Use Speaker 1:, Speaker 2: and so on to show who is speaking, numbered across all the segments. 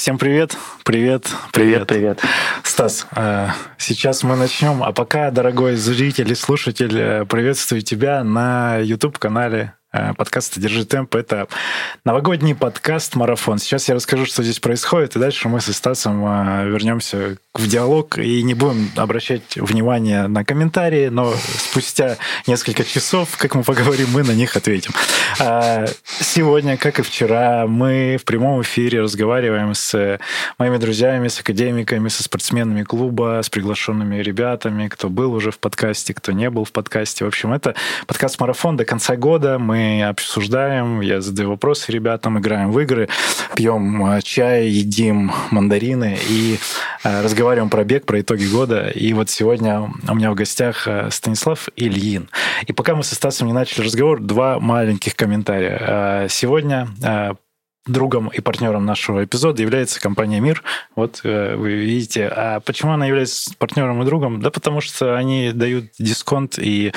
Speaker 1: Всем привет, привет,
Speaker 2: привет, привет.
Speaker 1: Стас, э, сейчас мы начнем, а пока, дорогой зритель и слушатель, э, приветствую тебя на YouTube-канале Э, подкаста «Держи темп». Это новогодний подкаст-марафон. Сейчас я расскажу, что здесь происходит, и дальше мы со Стасом э, вернемся в диалог и не будем обращать внимание на комментарии, но спустя несколько часов, как мы поговорим, мы на них ответим. А, сегодня, как и вчера, мы в прямом эфире разговариваем с моими друзьями, с академиками, со спортсменами клуба, с приглашенными ребятами, кто был уже в подкасте, кто не был в подкасте. В общем, это подкаст-марафон до конца года. Мы обсуждаем, я задаю вопросы ребятам, играем в игры, пьем э, чай, едим мандарины и э, разговариваем про бег, про итоги года. И вот сегодня у меня в гостях э, Станислав Ильин. И пока мы со Стасом не начали разговор, два маленьких комментария. Сегодня другом и партнером нашего эпизода является компания Мир. Вот э, вы видите. А почему она является партнером и другом? Да потому что они дают дисконт и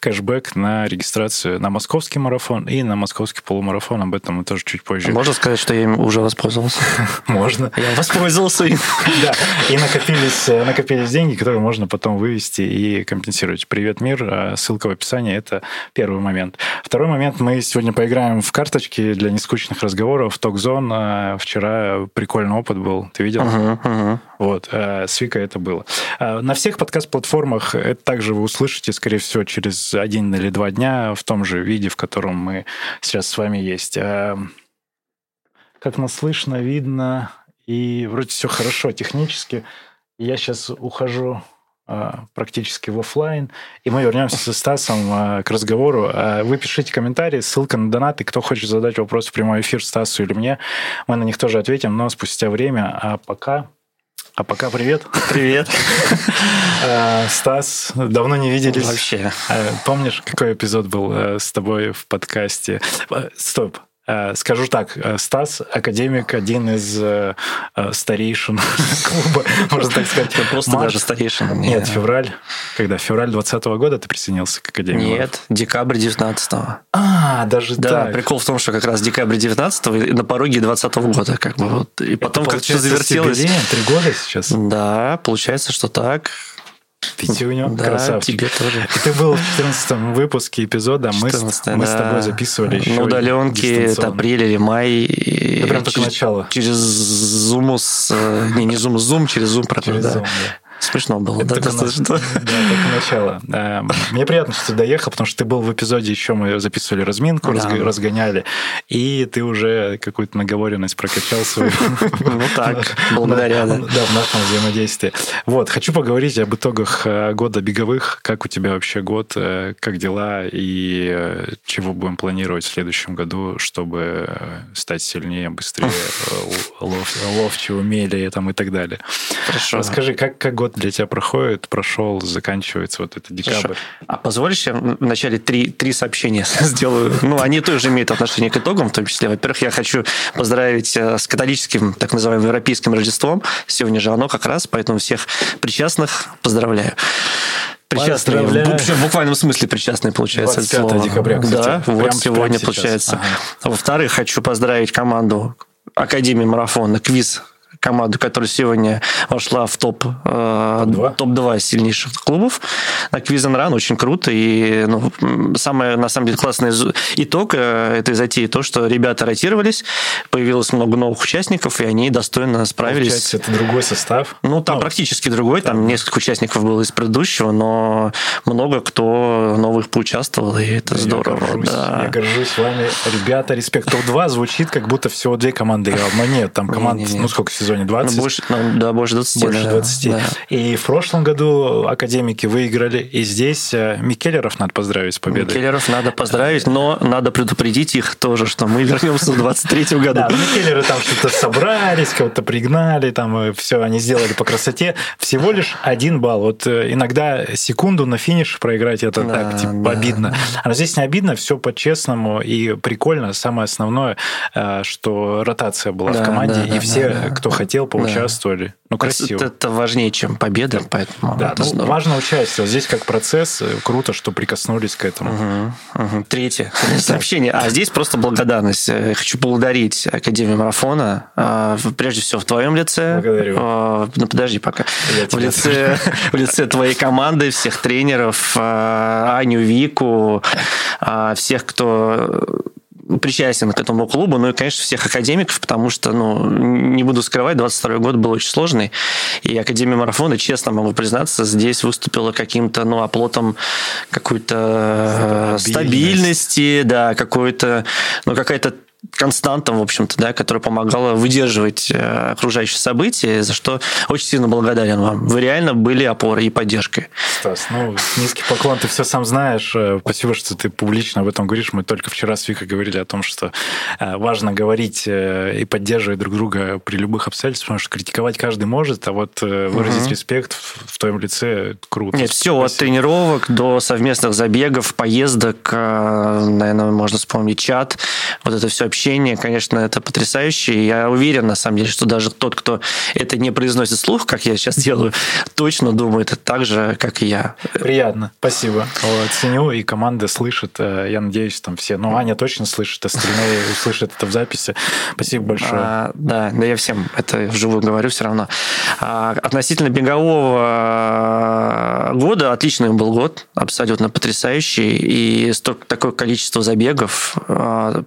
Speaker 1: кэшбэк на регистрацию на московский марафон и на московский полумарафон. Об этом мы тоже чуть позже.
Speaker 2: Можно сказать, что я им уже воспользовался?
Speaker 1: Можно.
Speaker 2: Я воспользовался им.
Speaker 1: Да. И накопились, э, накопились деньги, которые можно потом вывести и компенсировать. Привет, Мир. А ссылка в описании. Это первый момент. Второй момент. Мы сегодня поиграем в карточки для нескучных разговоров в Токзон э, вчера прикольный опыт был. Ты видел?
Speaker 2: Uh-huh, uh-huh.
Speaker 1: Вот, э, с Викой это было. Э, на всех подкаст-платформах это также вы услышите, скорее всего, через один или два дня в том же виде, в котором мы сейчас с вами есть. Как нас слышно, видно, и вроде все хорошо технически. Я сейчас ухожу практически в офлайн. И мы вернемся со Стасом а, к разговору. А, вы пишите комментарии, ссылка на донат, и кто хочет задать вопрос в прямой эфир Стасу или мне, мы на них тоже ответим, но спустя время. А пока... А пока привет.
Speaker 2: Привет.
Speaker 1: Стас, давно не виделись.
Speaker 2: Вообще.
Speaker 1: Помнишь, какой эпизод был с тобой в подкасте? Стоп, Э, скажу так, э, Стас, академик, один из э, старейшин клуба, можно так сказать.
Speaker 2: Просто даже старейшин.
Speaker 1: Нет, февраль. Когда? Февраль 2020 года ты присоединился к академии?
Speaker 2: Нет, декабрь 19
Speaker 1: А, даже
Speaker 2: да, так. прикол в том, что как раз декабрь 19 на пороге 20 года. Как бы, вот. И потом как-то завертелось.
Speaker 1: Три года сейчас?
Speaker 2: Да, получается, что так.
Speaker 1: Пятюню,
Speaker 2: да,
Speaker 1: красавчик.
Speaker 2: тебе тоже.
Speaker 1: Ты был в 14 выпуске эпизода, 14, мы, да. мы с тобой записывали еще
Speaker 2: На удаленке, это апрель или май.
Speaker 1: Это прям только начало.
Speaker 2: Через Zoom, с, э, не, не Zoom, Zoom, через Zoom,
Speaker 1: через
Speaker 2: да.
Speaker 1: Zoom, да.
Speaker 2: Смешно было, да,
Speaker 1: достаточно. Да, только начало. Мне приятно, что ты доехал, потому что ты был в эпизоде, еще мы записывали разминку, да. разгоняли, и ты уже какую-то наговоренность прокачал свою.
Speaker 2: Ну так, благодаря, да.
Speaker 1: Да, в нашем взаимодействии. Вот, хочу поговорить об итогах э, года беговых. Как у тебя вообще год, э, как дела, и э, чего будем планировать в следующем году, чтобы стать сильнее, быстрее, ловче, там, и так далее.
Speaker 2: Хорошо.
Speaker 1: Расскажи, как год год для тебя проходит, прошел, заканчивается вот это декабрь. Хорошо.
Speaker 2: А позволишь я вначале три, три сообщения сделаю? Ну, они тоже имеют отношение к итогам, в том числе. Во-первых, я хочу поздравить э, с католическим, так называемым, европейским Рождеством. Сегодня же оно как раз, поэтому всех причастных поздравляю причастные, в, буквальном смысле причастные, получается,
Speaker 1: 25 это слово. декабря, кстати.
Speaker 2: Да, прям, вот сегодня получается. Ага. Во-вторых, хочу поздравить команду Академии марафона, квиз команду, которая сегодня вошла в топ, топ-2, топ сильнейших клубов на Quiz Run. Очень круто. И ну, самое, на самом деле, классный итог э, этой затеи то, что ребята ротировались, появилось много новых участников, и они достойно справились.
Speaker 1: Получается, это другой состав?
Speaker 2: Ну, там ну, практически другой. Там, там несколько участников было из предыдущего, но много кто новых поучаствовал, и это я здорово.
Speaker 1: Горжусь, да. Я горжусь вами. Ребята, респект. Топ-2 звучит, как будто всего две команды играл. Но нет, там команд, ну, сколько сезонов? Сезоне 20.
Speaker 2: Ну, больше, ну, да, больше 20.
Speaker 1: Больше да, 20. Да. И в прошлом году академики выиграли, и здесь э, Микеллеров надо поздравить с победой.
Speaker 2: Микеллеров надо поздравить, но надо предупредить их тоже, что мы вернемся в 23 году. Да,
Speaker 1: Микеллеры там что-то собрались, кого-то пригнали, там все они сделали по красоте. Всего лишь один балл. Вот э, иногда секунду на финиш проиграть, это да, так, типа, да, обидно. А здесь не обидно, все по-честному и прикольно. Самое основное, э, что ротация была да, в команде, да, и да, все, да, кто хотел, поучаствовали. Да. Ну, красиво.
Speaker 2: Это, это важнее, чем победа, поэтому
Speaker 1: да, это ну, важно участие. Здесь как процесс, э, круто, что прикоснулись к этому.
Speaker 2: Угу, угу. Третье сообщение. А здесь просто благодарность. Я хочу поблагодарить Академию марафона, прежде всего в твоем лице.
Speaker 1: Благодарю.
Speaker 2: Ну, подожди пока. В лице, в лице твоей команды, всех тренеров, Аню, Вику, всех, кто причастен к этому клубу, ну и, конечно, всех академиков, потому что, ну, не буду скрывать, 22 год был очень сложный, и Академия марафона, честно могу признаться, здесь выступила каким-то, ну, оплотом какой-то стабильности, да, какой-то, ну, какая-то константа, в общем-то, да, которая помогала выдерживать э, окружающие события, за что очень сильно благодарен вам. Вы реально были опорой и поддержкой.
Speaker 1: Стас, ну, низкий поклон, ты все сам знаешь. Э, спасибо, что ты публично об этом говоришь. Мы только вчера с Викой говорили о том, что э, важно говорить и поддерживать друг друга при любых обстоятельствах, потому что критиковать каждый может, а вот выразить угу. респект в твоем лице круто.
Speaker 2: Нет, все, от тренировок до совместных забегов, поездок, наверное, можно вспомнить чат, вот это все общение, конечно, это потрясающе. И я уверен, на самом деле, что даже тот, кто это не произносит слух, как я сейчас делаю, точно думает так же, как и я.
Speaker 1: Приятно, спасибо. Вот, ценю, и команда слышит. Э, я надеюсь, там все. Ну, Аня точно слышит, остальные услышат это в записи. Спасибо большое. А,
Speaker 2: да, да я всем это вживую говорю все равно. А, относительно бегового года, отличный был год, абсолютно потрясающий. И столько, такое количество забегов, а,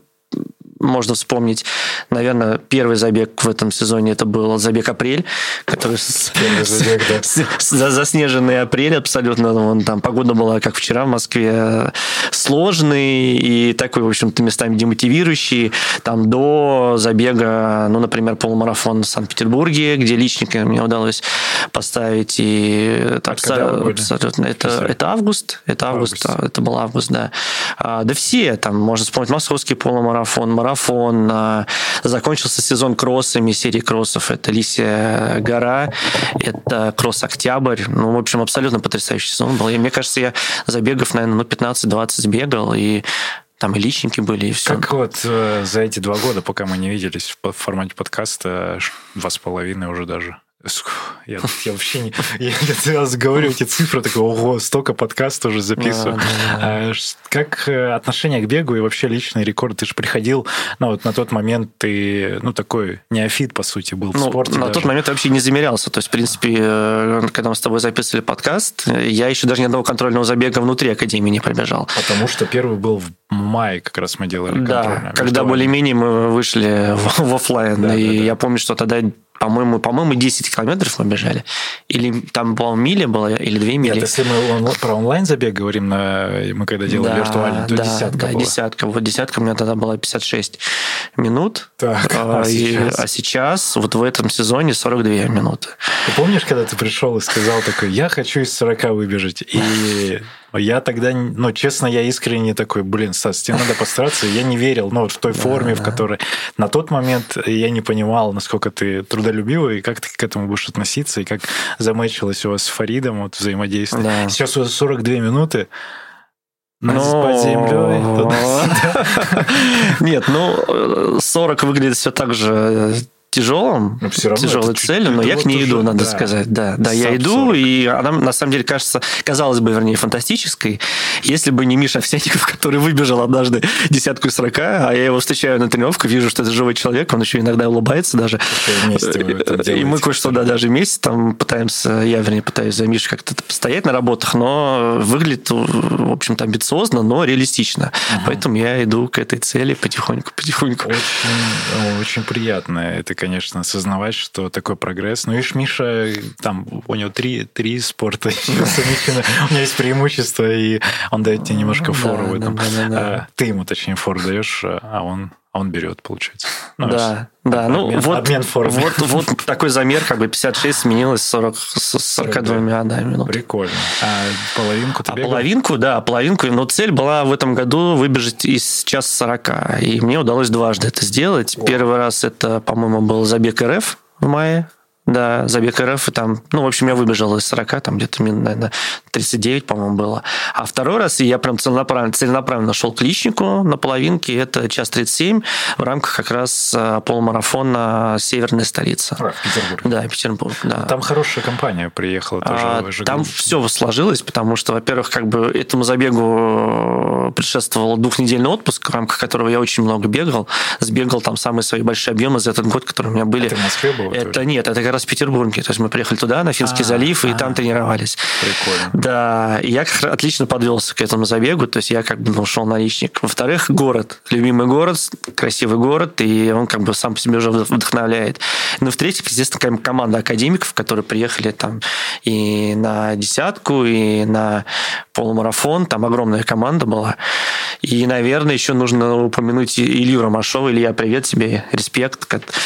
Speaker 2: можно вспомнить, наверное, первый забег в этом сезоне это был забег апрель, который забег, да. заснеженный апрель абсолютно. Вон, там погода была, как вчера в Москве, сложный и такой, в общем-то, местами демотивирующий. Там до забега, ну, например, полумарафон в Санкт-Петербурге, где личника мне удалось поставить. И а абсолютно... Это, это август. Это август. август. Это был август, да. А, да все, там, можно вспомнить московский полумарафон, марафон марафон, а, закончился сезон кроссами, серии кроссов. Это Лисия гора, это кросс Октябрь. Ну, в общем, абсолютно потрясающий сезон был. И мне кажется, я забегов, наверное, ну, 15-20 бегал, и там и личники были, и все.
Speaker 1: Как вот э, за эти два года, пока мы не виделись в формате подкаста, два с половиной уже даже, я, я вообще не... Я, я говорю эти цифры, такой, ого, столько подкастов уже записываю. Да, да, да. А, как э, отношение к бегу и вообще личный рекорд? Ты же приходил, ну вот на тот момент ты, ну такой неофит, по сути, был в ну, спорте.
Speaker 2: На
Speaker 1: даже.
Speaker 2: тот момент вообще не замерялся. То есть, в принципе, э, когда мы с тобой записывали подкаст, я еще даже ни одного контрольного забега внутри Академии не пробежал.
Speaker 1: Потому что первый был в мае, как раз мы делали
Speaker 2: Да, когда более-менее мы вышли в, в офлайн. Да, и да, да. я помню, что тогда по-моему, по-моему, 10 километров мы бежали. Или там, по миля было, или 2 мили. Нет,
Speaker 1: если мы про онлайн-забег говорим, на, мы когда делали да, виртуальный, то да, десятка
Speaker 2: да,
Speaker 1: была.
Speaker 2: десятка. Вот десятка у меня тогда была 56 минут.
Speaker 1: Так,
Speaker 2: а, а, сейчас? И, а сейчас, вот в этом сезоне, 42 минуты.
Speaker 1: Ты помнишь, когда ты пришел и сказал такой, я хочу из 40 выбежать? И я тогда, ну, честно, я искренне такой, блин, Стас, тебе надо постараться. Я не верил, ну, вот в той форме, в которой... На тот момент я не понимал, насколько ты трудолюбивый, и как ты к этому будешь относиться, и как замечилось у вас с Фаридом вот взаимодействие. Да. Сейчас у вас 42 минуты,
Speaker 2: но... под землей. Нет, ну, 40 выглядит все так же тяжелым, но все равно тяжелой целью, но я к ней иду, уже, надо да. сказать. Да, да, я иду, 40. и она на самом деле кажется, казалось бы, вернее, фантастической, если бы не Миша Овсятников, который выбежал однажды десятку из сорока, а я его встречаю на тренировке, вижу, что это живой человек, он еще иногда улыбается даже. И мы кое-что, да, даже вместе там пытаемся, я, вернее, пытаюсь за Мишей как-то постоять на работах, но выглядит, в общем-то, амбициозно, но реалистично. Угу. Поэтому я иду к этой цели потихоньку, потихоньку.
Speaker 1: Очень, очень приятно. Это конечно, осознавать, что такой прогресс. Ну, видишь, Миша, там, у него три, три спорта У меня есть преимущество, и он дает тебе немножко фору в этом. А, ты ему, точнее, фору даешь, а он а он берет, получается.
Speaker 2: Ну, да, да. Ну, обмен, вот, обмен формы. Вот, вот такой замер, как бы 56 сменилось 40, 42 да, минут.
Speaker 1: Прикольно. А половинку ты
Speaker 2: а половинку, да, половинку. Но цель была в этом году выбежать из час 40. И мне удалось дважды это сделать. О. Первый раз это, по-моему, был забег РФ в мае да, забег РФ, и там, ну, в общем, я выбежал из 40, там где-то, наверное, 39, по-моему, было. А второй раз я прям целенаправленно, целенаправленно шел к личнику на половинке, это час 37 в рамках как раз э, полумарафона «Северная столица».
Speaker 1: А, Петербург.
Speaker 2: Да, Петербург, да.
Speaker 1: Там хорошая компания приехала тоже. А,
Speaker 2: там все сложилось, потому что, во-первых, как бы этому забегу э, предшествовал двухнедельный отпуск, в рамках которого я очень много бегал. Сбегал там самые свои большие объемы за этот год, которые у меня были.
Speaker 1: Это в Москве было?
Speaker 2: Это тоже? нет, это как раз в Петербурге. То есть мы приехали туда, на Финский а, залив, и там тренировались.
Speaker 1: Прикольно.
Speaker 2: Да, и я как отлично подвелся к этому забегу, то есть я как бы ушел на личник. Во-вторых, город. Любимый город, красивый город, и он как бы сам по себе уже вдохновляет. Ну, в-третьих, естественно, команда академиков, которые приехали там и на десятку, и на полумарафон, там огромная команда была. И, наверное, еще нужно упомянуть Илью Ромашова. Илья, привет тебе, респект,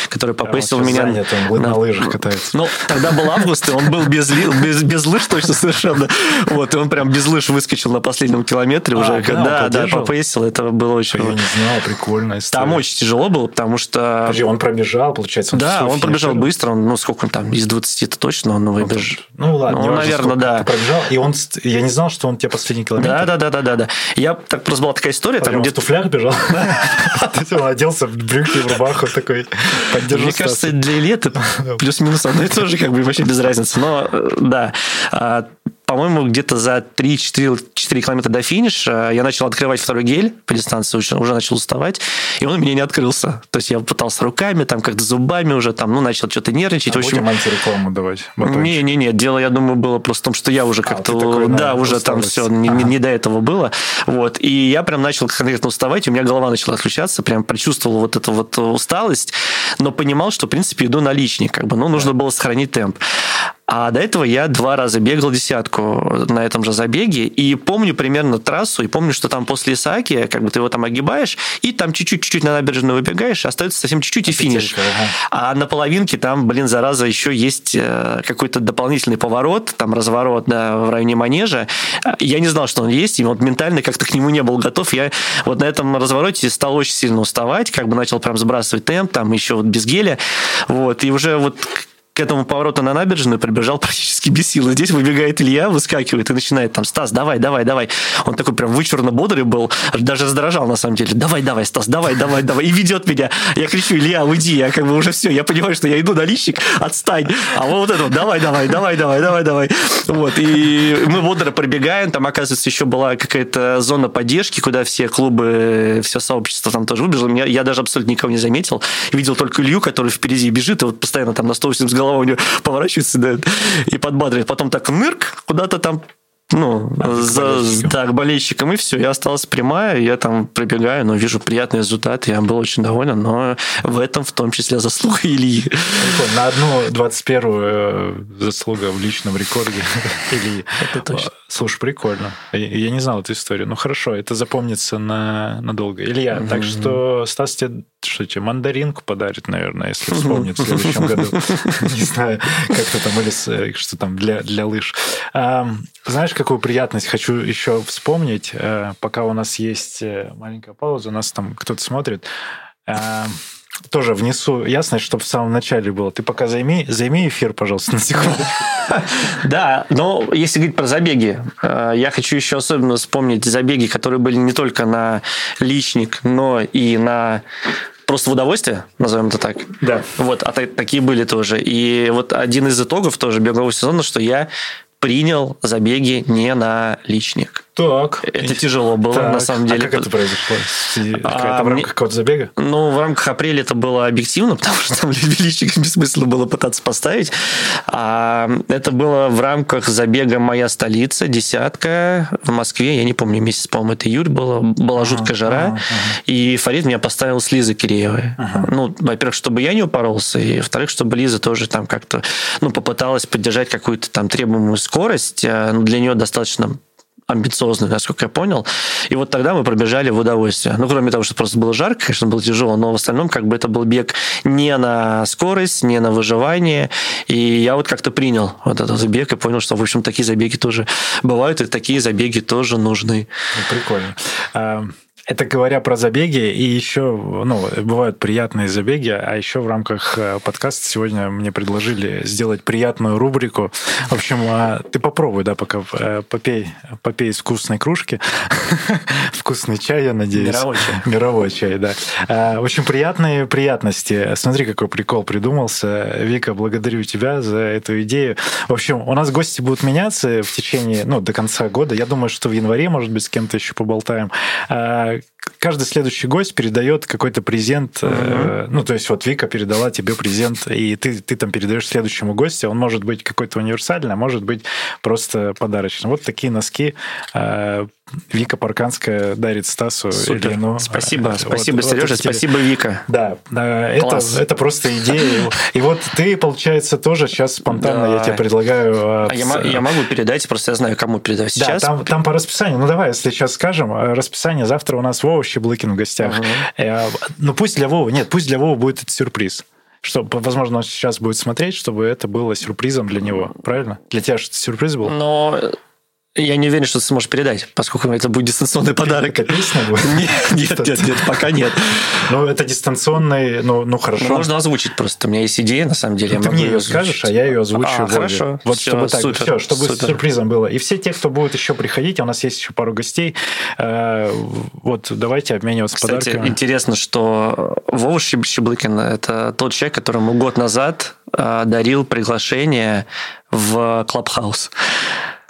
Speaker 2: который попустил меня...
Speaker 1: Занят, он на, на лыжах катается.
Speaker 2: Ну, тогда был август, и он был без, без, без лыж точно совершенно. Вот, и он прям без лыж выскочил на последнем километре а, уже. Да, да, попейсил. Это было очень...
Speaker 1: Я не знал, прикольно.
Speaker 2: Там очень тяжело было, потому что...
Speaker 1: Подожди, он пробежал, получается?
Speaker 2: да, он пробежал быстро. Он, ну, сколько он там, из 20-то точно он выбежал.
Speaker 1: Ну, ладно.
Speaker 2: Ну, наверное, да.
Speaker 1: пробежал, и он... Я не знал, что он тебе последний километр.
Speaker 2: Да, да, да, да, да, да. Я так просто была такая история.
Speaker 1: Там где в туфлях бежал. Он оделся в брюки, в рубаху такой.
Speaker 2: Мне кажется, для лета плюс-минус одно и то же, как бы вообще без разницы. Но э, да, а, по-моему, где-то за 3-4 километра до финиша я начал открывать второй гель по дистанции, уже, уже начал уставать, и он у меня не открылся. То есть я пытался руками, там как-то зубами уже, там, ну, начал что-то нервничать.
Speaker 1: А в общем, антирекламу давать?
Speaker 2: Не-не-не, дело, я думаю, было просто в том, что я уже а, как-то, такой, да, уже там все, не, ага. не до этого было. Вот, и я прям начал конкретно уставать, и у меня голова начала отключаться, прям прочувствовал вот эту вот усталость, но понимал, что, в принципе, иду на личник, как бы, ну, нужно было сохранить темп. А до этого я два раза бегал десятку на этом же забеге, и помню примерно трассу, и помню, что там после Исааки, как бы ты его там огибаешь, и там чуть-чуть, на набережную выбегаешь, остается совсем чуть-чуть и финиш. А на половинке там, блин, зараза, еще есть э, какой-то дополнительный поворот, там разворот да, в районе манежа. Я не знал, что он есть, и вот ментально как-то к нему не был готов. Я вот на этом развороте стал очень сильно уставать, как бы начал прям сбрасывать темп, там еще вот без геля. Вот, и уже вот к этому повороту на набережную прибежал практически без силы. Здесь выбегает Илья, выскакивает и начинает там, Стас, давай, давай, давай. Он такой прям вычурно бодрый был, даже раздражал на самом деле. Давай, давай, Стас, давай, давай, давай. И ведет меня. Я кричу, Илья, уйди, я как бы уже все, я понимаю, что я иду на личик, отстань. А вот это, давай, давай, давай, давай, давай, давай. Вот, и мы бодро пробегаем, там, оказывается, еще была какая-то зона поддержки, куда все клубы, все сообщество там тоже выбежало. Я, я даже абсолютно никого не заметил. Видел только Илью, который впереди бежит, и вот постоянно там на 180 голова у него поворачивается да, и подбадривает. Потом так нырк куда-то там ну, а, за, да, к болельщикам, и все. Я остался прямая, я там пробегаю, но вижу приятный результат, я был очень доволен, но в этом в том числе заслуга Ильи.
Speaker 1: На одну 21-ю э, заслуга в личном рекорде Ильи. Это точно. Слушай, прикольно. Я не знал эту историю. Ну, хорошо, это запомнится на, надолго. Илья, так что Стас тебе что тебе, мандаринку подарит, наверное, если вспомнит в следующем году. Не знаю, как-то там, или что там для, для лыж. Знаешь, какую приятность хочу еще вспомнить, э, пока у нас есть э, маленькая пауза, у нас там кто-то смотрит тоже внесу ясность, чтобы в самом начале было. Ты пока займи, займи эфир, пожалуйста, на секунду.
Speaker 2: Да, но если говорить про забеги, э, я хочу еще особенно вспомнить забеги, которые были не только на личник, но и на просто в удовольствие, назовем это так.
Speaker 1: Да.
Speaker 2: Вот, а такие были тоже. И вот один из итогов тоже бегового сезона, что я принял забеги не на личник.
Speaker 1: Так.
Speaker 2: Это тяжело было, так. на самом деле.
Speaker 1: А как это произошло? А, в рамках какого-то забега?
Speaker 2: Ну, в рамках апреля это было объективно, потому что там личник бессмысленно было пытаться поставить. А это было в рамках забега «Моя столица», десятка в Москве. Я не помню, месяц, по-моему, это июль было. Была а, жуткая жара. А, и Фарид меня поставил с Лизой Киреевой. Ну, во-первых, чтобы я не упоролся, и во-вторых, чтобы Лиза тоже там как-то ну, попыталась поддержать какую-то там требуемую скорость. А, ну, для нее достаточно амбициозную, насколько я понял. И вот тогда мы пробежали в удовольствие. Ну, кроме того, что просто было жарко, конечно, было тяжело, но в остальном как бы это был бег не на скорость, не на выживание. И я вот как-то принял вот этот забег и понял, что, в общем, такие забеги тоже бывают, и такие забеги тоже нужны.
Speaker 1: Ну, прикольно. Это говоря про забеги, и еще, ну, бывают приятные забеги, а еще в рамках э, подкаста сегодня мне предложили сделать приятную рубрику. В общем, а, ты попробуй, да, пока э, попей, попей из вкусной кружки. Вкусный чай, я надеюсь.
Speaker 2: Мировой чай.
Speaker 1: Мировой чай, да. А, в общем, приятные приятности. Смотри, какой прикол придумался. Вика, благодарю тебя за эту идею. В общем, у нас гости будут меняться в течение, ну, до конца года. Я думаю, что в январе, может быть, с кем-то еще поболтаем а, каждый следующий гость передает какой-то презент. Uh-huh. ну, то есть вот Вика передала тебе презент, и ты, ты там передаешь следующему гостю. Он может быть какой-то универсальный, а может быть просто подарочный. Вот такие носки э, Вика Парканская дарит Стасу
Speaker 2: Супер. Ильину. Спасибо, вот, спасибо, вот, Сережа, вот спасибо, Вика.
Speaker 1: Да, это, это просто идея. И вот ты, получается, тоже сейчас спонтанно да. я тебе предлагаю...
Speaker 2: А я, я могу передать, просто я знаю, кому передать сейчас.
Speaker 1: Да, там, там по расписанию. Ну, давай, если сейчас скажем, расписание завтра у нас Вова Щеблыкин в гостях. Угу. Ну, пусть для Вовы, нет, пусть для Вовы будет это сюрприз что, возможно, он сейчас будет смотреть, чтобы это было сюрпризом для него, правильно? Для тебя что сюрприз был?
Speaker 2: Но я не уверен, что ты сможешь передать, поскольку это будет дистанционный подарок.
Speaker 1: Песня будет?
Speaker 2: Нет, нет, нет, нет, пока нет.
Speaker 1: Ну, это дистанционный, ну, ну хорошо. Ну,
Speaker 2: можно озвучить просто. У меня есть идея, на самом деле.
Speaker 1: Ты мне ее скажешь, а я ее озвучу. А,
Speaker 2: хорошо.
Speaker 1: Вот чтобы так, все, чтобы сюрпризом было. И все те, кто будет еще приходить, у нас есть еще пару гостей, э, вот давайте обмениваться
Speaker 2: Кстати,
Speaker 1: подарками.
Speaker 2: интересно, что Вова Щеблыкин – это тот человек, которому год назад э, дарил приглашение в Клабхаус.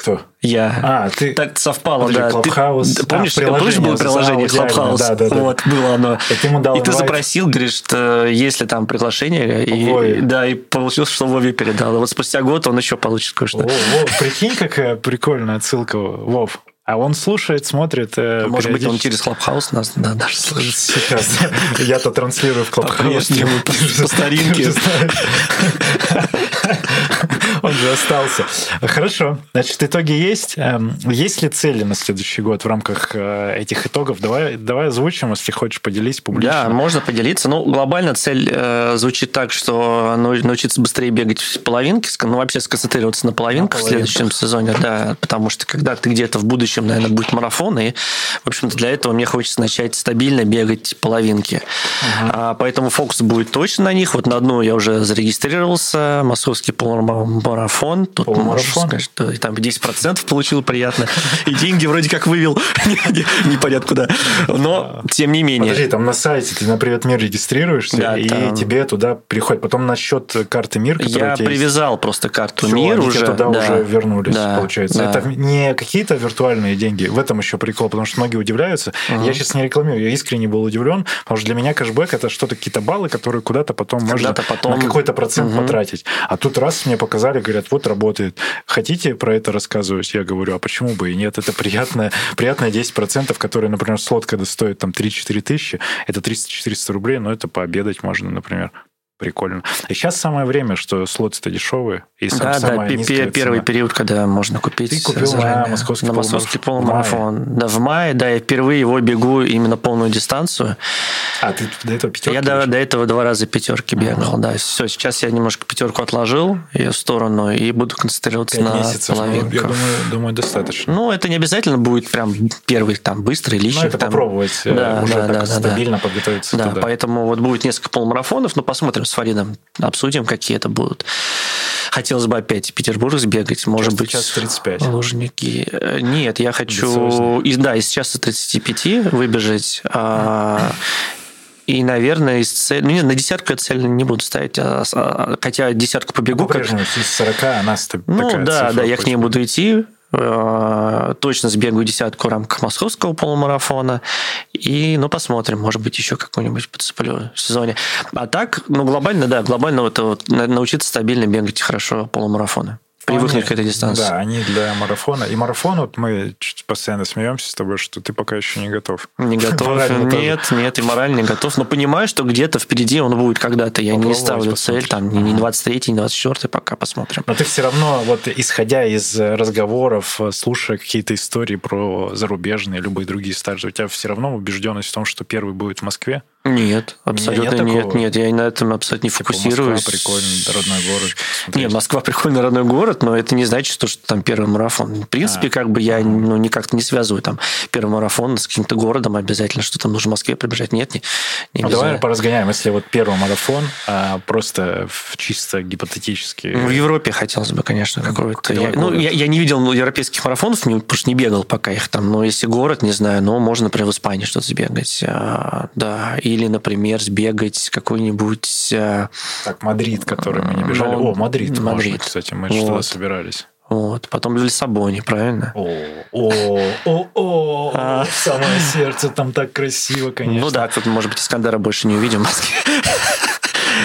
Speaker 1: Кто?
Speaker 2: Я.
Speaker 1: А, ты...
Speaker 2: Так совпало,
Speaker 1: да. Clubhouse.
Speaker 2: Ты, помнишь, а, помнишь, было приложение Clubhouse?
Speaker 1: Да, да, да.
Speaker 2: Вот, было оно.
Speaker 1: И ты, дал
Speaker 2: и ты запросил, говоришь, что есть ли там приглашение. И, да, и получилось, что Вове передал. И вот спустя год он еще получит кое-что. О,
Speaker 1: Вов, прикинь, какая прикольная отсылка, Вов. А он слушает, смотрит.
Speaker 2: Э, Может быть, он через Clubhouse нас да, даже
Speaker 1: слышит. Сейчас. Я-то транслирую в Clubhouse.
Speaker 2: По старинке.
Speaker 1: Он же остался. Хорошо. Значит, итоги есть. Эм, есть ли цели на следующий год в рамках э, этих итогов? Давай, давай озвучим, если хочешь, поделись публично.
Speaker 2: Да, можно поделиться. Ну, глобально цель э, звучит так, что научиться быстрее бегать в половинке, ну, вообще сконцентрироваться на половинках на в следующем сезоне, да, потому что когда ты где-то в будущем, наверное, будет марафон, и, в общем-то, для этого мне хочется начать стабильно бегать половинки. Угу. А, поэтому фокус будет точно на них. Вот на одну я уже зарегистрировался, московский полумарафон. Тут
Speaker 1: полумарафон?
Speaker 2: сказать, что там 10% получил приятно. И деньги вроде как вывел непонятно куда. Но, тем не менее.
Speaker 1: Подожди, там на сайте ты на Привет Мир регистрируешься, да, и там... тебе туда приходит. Потом на счет карты Мир,
Speaker 2: Я привязал просто карту Все, Мир уже.
Speaker 1: туда да. уже вернулись, да, получается. Да. Это не какие-то виртуальные деньги. В этом еще прикол, потому что многие удивляются. Угу. Я сейчас не рекламирую, я искренне был удивлен, потому что для меня кэшбэк это что-то какие-то баллы, которые куда-то потом можно потом... на какой-то процент угу. потратить. А тут раз мне показали, говорят, вот работает. Хотите про это рассказывать? Я говорю, а почему бы и нет? Это приятное, приятное 10%, которые, например, слот, когда стоит там 3-4 тысячи, это 300-400 рублей, но это пообедать можно, например. Прикольно. И сейчас самое время, что слоты-то дешевые. И сам,
Speaker 2: да, да, первый цена. период, когда можно купить.
Speaker 1: Ты купил заранее. на московский,
Speaker 2: на московский полумарафон. Да, в мае, да, я впервые его бегу именно полную дистанцию.
Speaker 1: А ты до этого пятерки?
Speaker 2: Я до, до этого два раза пятерки бегал, да. Все, сейчас я немножко пятерку отложил ее в сторону и буду концентрироваться на месяцев, половинках.
Speaker 1: Я думаю, думаю, достаточно.
Speaker 2: Ну, это не обязательно будет прям первый там быстрый личник. Ну,
Speaker 1: это
Speaker 2: там.
Speaker 1: попробовать э, да, уже да, так да, стабильно
Speaker 2: да.
Speaker 1: подготовиться
Speaker 2: Да, туда. поэтому вот будет несколько полумарафонов, но посмотрим с Фаридом, обсудим, какие это будут. Хотелось бы опять в Петербург сбегать, может
Speaker 1: сейчас,
Speaker 2: быть.
Speaker 1: Сейчас 35.
Speaker 2: Лужники. Э, нет, я хочу, и, да, из часа 35 выбежать. А, и, наверное, из цели... Ну, нет, на десятку я цель не буду ставить, а, а, хотя десятку побегу.
Speaker 1: Как... из 40 она
Speaker 2: Ну, да, да, я к ней буду идти, точно сбегаю десятку в рамках московского полумарафона. И, ну, посмотрим, может быть, еще какую-нибудь подцеплю в сезоне. А так, ну, глобально, да, глобально это вот научиться стабильно бегать хорошо полумарафоны. Привыкнуть к этой дистанции.
Speaker 1: Да, они для марафона. И марафон, вот мы постоянно смеемся с тобой, что ты пока еще не готов.
Speaker 2: Не готов. нет, тоже. нет, и морально не готов. Но понимаю, что где-то впереди он будет когда-то. Я не ставлю посмотрим. цель, там, не 23-й, не 24-й, пока посмотрим.
Speaker 1: Но ты все равно, вот исходя из разговоров, слушая какие-то истории про зарубежные, любые другие старты, у тебя все равно убежденность в том, что первый будет в Москве?
Speaker 2: Нет, абсолютно нет, нет, нет, я на этом абсолютно не типа фокусируюсь.
Speaker 1: Москва прикольный родной город.
Speaker 2: Посмотреть. Нет, Москва прикольный родной город, но это не значит, что, что там первый марафон. В принципе, а. как бы я ну, никак не связываю там первый марафон с каким-то городом обязательно, что там нужно в Москве пробежать. Нет, не,
Speaker 1: не ну, Давай поразгоняем, если вот первый марафон, а просто чисто гипотетически.
Speaker 2: В Европе хотелось бы, конечно, ну, какой-то. Я, ну, я, я не видел ну, европейских марафонов, потому что не бегал пока их там. Но если город, не знаю, но можно, например, в Испании что-то сбегать. А, да, или, например, сбегать какой-нибудь...
Speaker 1: А, так, Мадрид, который мы не бежали. Ну, О, Мадрид, Мадрид. Можно, кстати, мы вот. что собирались.
Speaker 2: Вот. Потом в Лиссабоне, правильно?
Speaker 1: О, о, о, о, а. самое сердце, там так красиво, конечно.
Speaker 2: Ну да, тут, может быть, Искандера больше не увидим в Москве.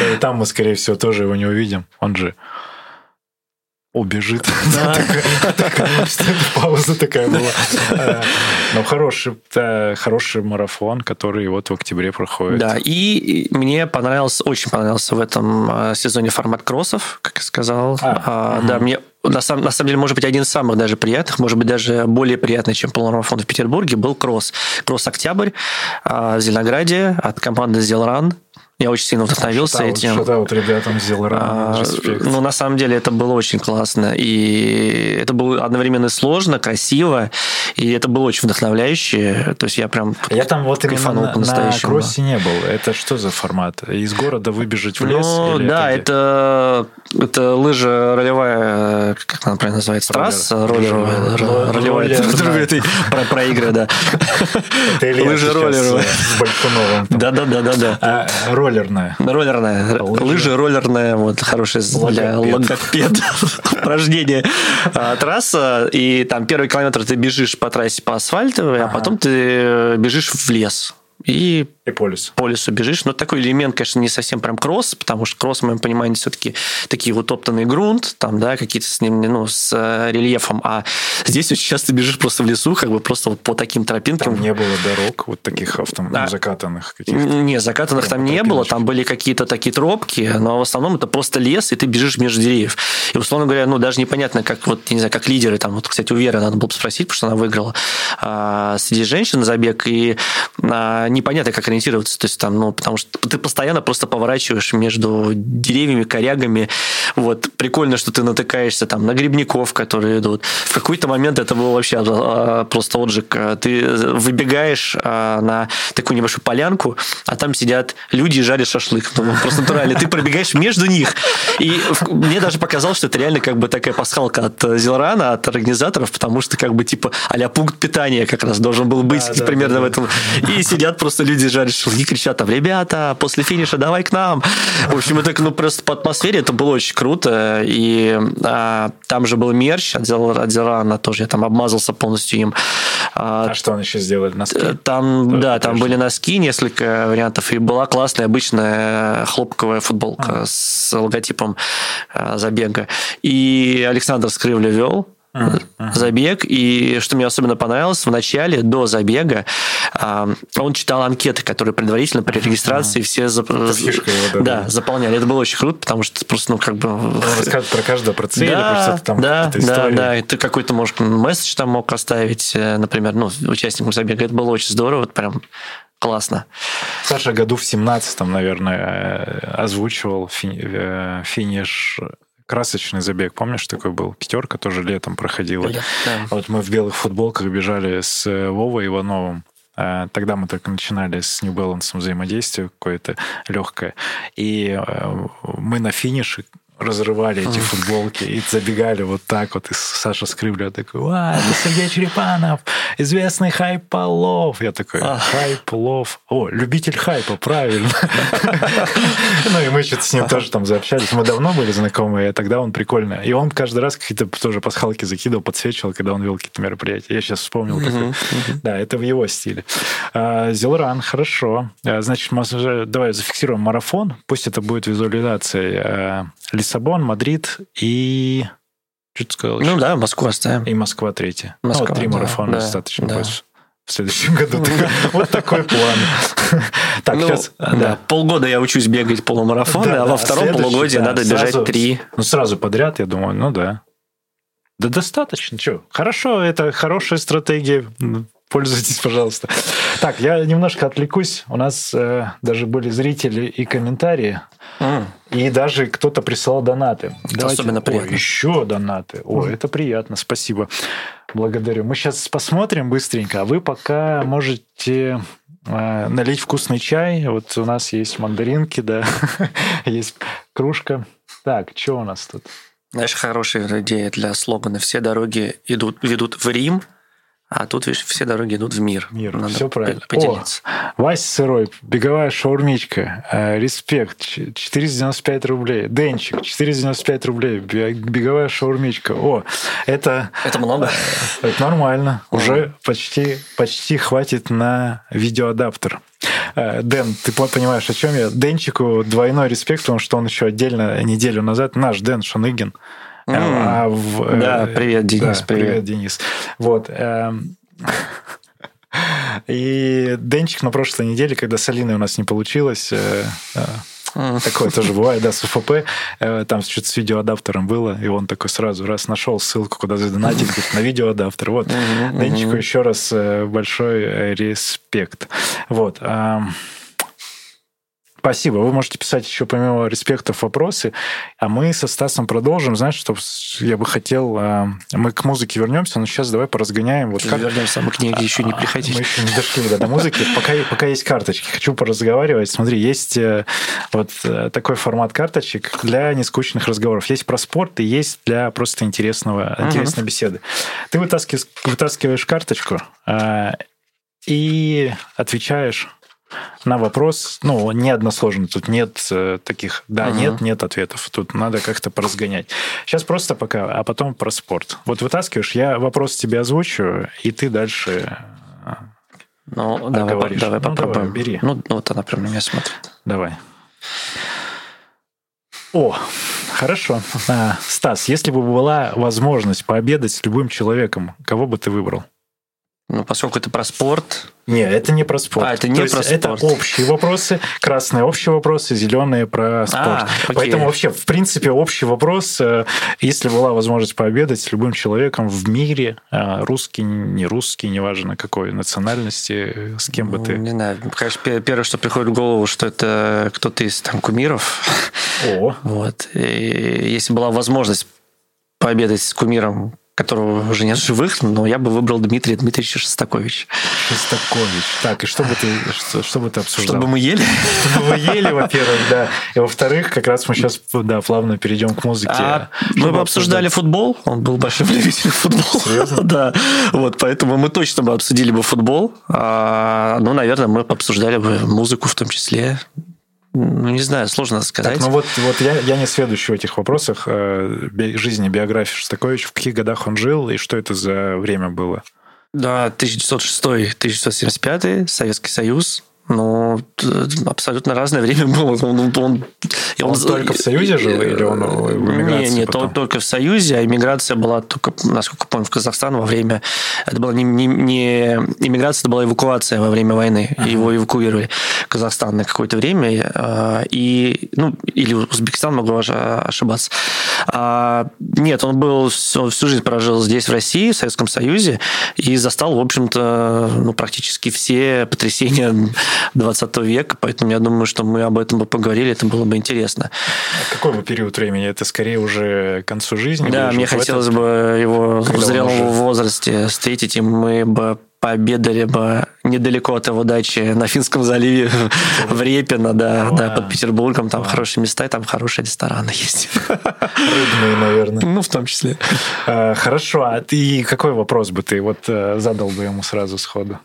Speaker 1: Да и там мы, скорее всего, тоже его не увидим. Он же убежит. Пауза такая была. Э, Но хороший, хороший марафон, который вот в октябре проходит.
Speaker 2: Да, и мне понравился, очень понравился в этом э, сезоне формат кроссов, как я сказал. А, а, да, мне на самом, на самом деле, может быть, один из самых даже приятных, может быть, даже более приятный, чем полумарафон в Петербурге, был кросс. Кросс «Октябрь» а, в Зеленограде от команды «Зелран». Я очень сильно вдохновился шатаут, этим.
Speaker 1: Шатаут ребятам сделал а,
Speaker 2: Ну, на самом деле, это было очень классно. И это было одновременно сложно, красиво, и это было очень вдохновляюще. То есть я прям
Speaker 1: Я там вот именно на, кроссе не был. Это что за формат? Из города выбежать в лес?
Speaker 2: Ну, да, это, это, это лыжа ролевая, как она правильно называется, трасса роллеровая. Ролевая. Про игры, да.
Speaker 1: Лыжа роллеровая. С Большуновым.
Speaker 2: Да-да-да-да.
Speaker 1: А, роллерная.
Speaker 2: Роллерная. Лыжи, Лыжи роллерная, вот хорошая для логопед упражнение. А, трасса, и там первый километр ты бежишь по трассе по асфальтовой, а потом ты бежишь в лес. И,
Speaker 1: и по лесу.
Speaker 2: По лесу бежишь. Но такой элемент, конечно, не совсем прям кросс, потому что кросс, в моем понимании, все-таки такие вот топтанный грунт, там, да, какие-то с ним, ну, с э, рельефом. А здесь очень часто бежишь просто в лесу, как бы просто вот по таким тропинкам.
Speaker 1: Там не было дорог вот таких автом, а, закатанных
Speaker 2: каких-то. Не, закатанных там, там не было, там были какие-то такие тропки, но в основном это просто лес, и ты бежишь между деревьев. И, условно говоря, ну, даже непонятно, как вот, не знаю, как лидеры, там, вот, кстати, у Веры надо было бы спросить, потому что она выиграла а, среди женщин забег, и а, непонятно, как ориентироваться. То есть там, ну, потому что ты постоянно просто поворачиваешь между деревьями, корягами. Вот. Прикольно, что ты натыкаешься там на грибников, которые идут. В какой-то момент это было вообще а, просто отжиг. Ты выбегаешь а, на такую небольшую полянку, а там сидят люди и жарят шашлык. Ну, просто натурально. Ты пробегаешь между них. И мне даже показалось, что это реально как бы такая пасхалка от Зелрана, от организаторов, потому что как бы типа а пункт питания как раз должен был быть да, примерно да, да. в этом. И сидят просто люди жарят шашлыки, кричат там, ребята, после финиша давай к нам. В общем, это ну, просто по атмосфере это было очень круто. И а, там же был мерч от Зелрана тоже, я там обмазался полностью им.
Speaker 1: А, а что он еще сделали? Носки? Э,
Speaker 2: там, тоже да, там были носки, несколько вариантов, и была классная обычная хлопковая футболка а. с логотипом а, забега. И Александр Скрывля вел, uh-huh. забег. И что мне особенно понравилось, в начале, до забега, он читал анкеты, которые предварительно при регистрации uh-huh. все зап... его, да, да, заполняли. Это было очень круто, потому что просто, ну, как бы... Он
Speaker 1: рассказывает про каждого, про цель,
Speaker 2: да, про там да, да, да, и ты какой-то, может, месседж там мог оставить, э, например, ну, участникам забега. Это было очень здорово, вот прям классно.
Speaker 1: Саша году в 17-м, наверное, э, озвучивал э, финиш красочный забег, помнишь, такой был? Пятерка тоже летом проходила. Да. Вот мы в белых футболках бежали с э, Вовой Ивановым. А, тогда мы только начинали с New Balance взаимодействие какое-то легкое. И э, мы на финише разрывали эти футболки и забегали вот так вот. И Саша Скрывля такой, «Ва, это Сергей Черепанов, известный хайполов». Я такой, хайплов. О, любитель хайпа, правильно. Ну, и мы что-то с ним тоже там заобщались. Мы давно были знакомы, и тогда он прикольно. И он каждый раз какие-то тоже пасхалки закидывал, подсвечивал, когда он вел какие-то мероприятия. Я сейчас вспомнил. Да, это в его стиле. А, Зелран, хорошо. А, значит, давай зафиксируем марафон. Пусть это будет визуализация Лиссабон, Мадрид и Что ты сказал?
Speaker 2: Ну да, Москву оставим.
Speaker 1: И Москва третья.
Speaker 2: Москва,
Speaker 1: ну, вот три
Speaker 2: да,
Speaker 1: марафона
Speaker 2: да,
Speaker 1: достаточно
Speaker 2: да.
Speaker 1: будет в следующем году. Вот такой план. Так,
Speaker 2: Ну,
Speaker 1: сейчас...
Speaker 2: да, полгода я учусь бегать полумарафоны,
Speaker 1: Да,
Speaker 2: а
Speaker 1: да,
Speaker 2: во втором полугодии
Speaker 1: да,
Speaker 2: надо
Speaker 1: сразу-
Speaker 2: бежать три.
Speaker 1: Ну, сразу подряд, я думаю, ну да. Да достаточно, что? Хорошо, это хорошая стратегия. Пользуйтесь, пожалуйста. Так, я немножко отвлекусь. У нас э, даже были зрители и комментарии. И даже кто-то присылал донаты.
Speaker 2: особенно
Speaker 1: О,
Speaker 2: приятно.
Speaker 1: еще донаты. О, это приятно, спасибо. Благодарю. Мы сейчас посмотрим быстренько, а вы пока можете э, налить вкусный чай. Вот у нас есть мандаринки, да, есть кружка. Так, что у нас тут?
Speaker 2: Знаешь, хорошая идея для слогана «Все дороги идут, ведут в Рим», а тут, видишь, все дороги идут в мир.
Speaker 1: Мир,
Speaker 2: Надо
Speaker 1: все правильно.
Speaker 2: по- Поделиться.
Speaker 1: Вася Сырой, беговая шаурмичка, э, респект, ч- 495 рублей. Денчик, 495 рублей, бе- беговая шаурмичка. О, это,
Speaker 2: Это много?
Speaker 1: это нормально. Уже почти, почти хватит на видеоадаптер. Э, Дэн, ты по- понимаешь, о чем я? Денчику двойной респект, потому что он еще отдельно неделю назад, наш Дэн Шаныгин,
Speaker 2: М.
Speaker 1: а в, э,
Speaker 2: Да, привет, Денис,
Speaker 1: да,
Speaker 2: привет.
Speaker 1: Денис. Вот. эм, И Денчик на прошлой неделе, когда с Алиной у нас не получилось, э, такое тоже бывает, да, с УФП, там что-то с видеоадаптером было, и он такой сразу раз нашел ссылку, куда задонатить, говорит, на видеоадаптер. Вот, Денчику еще раз большой респект. Вот. Спасибо. Вы можете писать еще помимо респектов вопросы, а мы со Стасом продолжим. Знаешь, что я бы хотел... а, Мы к музыке вернемся, но сейчас давай поразгоняем. Вот как-
Speaker 2: Вернемся, мы к ней еще не
Speaker 1: а,
Speaker 2: приходили.
Speaker 1: Мы еще не дошли да, до музыки. Пока, пока есть карточки. Хочу поразговаривать. Смотри, есть э, вот э, такой формат карточек для нескучных разговоров. Есть про спорт и есть для просто интересного,
Speaker 2: Мгм.
Speaker 1: интересной беседы. Ты вытаскиваешь, вытаскиваешь карточку и отвечаешь на вопрос, ну, не односложно, тут нет э, таких да,
Speaker 2: Мгм.
Speaker 1: нет, нет ответов. Тут надо как-то поразгонять. Сейчас просто пока, а потом про спорт. Вот вытаскиваешь, я вопрос тебе озвучу, и ты дальше
Speaker 2: Ну, давай,
Speaker 1: говоришь.
Speaker 2: давай
Speaker 1: Ну,
Speaker 2: попробуем.
Speaker 1: давай, бери.
Speaker 2: Ну, ну, вот она прям на меня смотрит.
Speaker 1: Давай. О, хорошо. А, Стас, если бы была возможность пообедать с любым человеком, кого бы ты выбрал?
Speaker 2: Ну, поскольку это про спорт,
Speaker 1: Не, это не про спорт.
Speaker 2: А, это не
Speaker 1: То есть
Speaker 2: про
Speaker 1: Это
Speaker 2: спорт.
Speaker 1: общие вопросы, красные общие вопросы, зеленые про спорт.
Speaker 2: А, окей.
Speaker 1: Поэтому вообще, в принципе, общий вопрос, э, если была возможность пообедать с любым человеком в мире, э, русский, не русский, неважно какой национальности, с кем бы
Speaker 2: ну,
Speaker 1: ты...
Speaker 2: не знаю, конечно, пе- первое, что приходит в голову, что это кто-то из там кумиров.
Speaker 1: О,
Speaker 2: Вот. И если была возможность пообедать с кумиром, которого уже нет в живых, но я бы выбрал Дмитрия Дмитриевича Шостаковича.
Speaker 1: Шостакович. Так, и что бы ты, что, что бы ты обсуждал?
Speaker 2: Чтобы мы ели.
Speaker 1: Чтобы вы ели, во-первых, да. И во-вторых, как раз мы сейчас, да, плавно перейдем к музыке.
Speaker 2: А мы бы обсуждали футбол. Он был большим любителем футбола.
Speaker 1: Серьезно?
Speaker 2: Да. Вот, поэтому мы точно бы обсудили бы футбол. А, ну, наверное, мы бы обсуждали бы музыку в том числе. Ну, не знаю, сложно сказать.
Speaker 1: Так, ну вот, вот я, я не следующий в этих вопросах э, би- жизни, биографии Шостаковича, в каких годах он жил и что это за время было?
Speaker 2: Да, 1906-1975, Советский Союз. Ну, абсолютно разное время было. Он, он- он- и
Speaker 1: Он только в Союзе жил или он в эмиграции
Speaker 2: Не, не,
Speaker 1: потом?
Speaker 2: то- только в Союзе, а иммиграция была только, насколько помню, в Казахстан во время... Это была не, не, не иммиграция, это была эвакуация во время войны.
Speaker 1: Ага.
Speaker 2: Его эвакуировали в Казахстан на какое-то время. а, И, ну, или Узбекистан, могу ошибаться. А, Нет, он был всю, всю жизнь прожил здесь, в России, в Советском Союзе, и застал, в общем-то, ну, практически все потрясения 20 века, поэтому я думаю, что мы об этом бы поговорили, это было бы интересно.
Speaker 1: А Какой бы период времени? Это скорее уже к концу жизни?
Speaker 2: Да, мне хотелось
Speaker 1: этот?
Speaker 2: бы его
Speaker 1: Когда
Speaker 2: в зрелом
Speaker 1: уже-
Speaker 2: возрасте встретить, и мы бы пообедали бы недалеко от его дачи на Финском заливе в Репино, да, да,
Speaker 1: Вау.
Speaker 2: под Петербургом. Там
Speaker 1: Вау.
Speaker 2: хорошие места, и там хорошие рестораны есть.
Speaker 1: Рыбные, наверное.
Speaker 2: Ну, в том числе.
Speaker 1: А, Хорошо, а ты какой вопрос бы ты вот э, задал бы ему сразу сходу?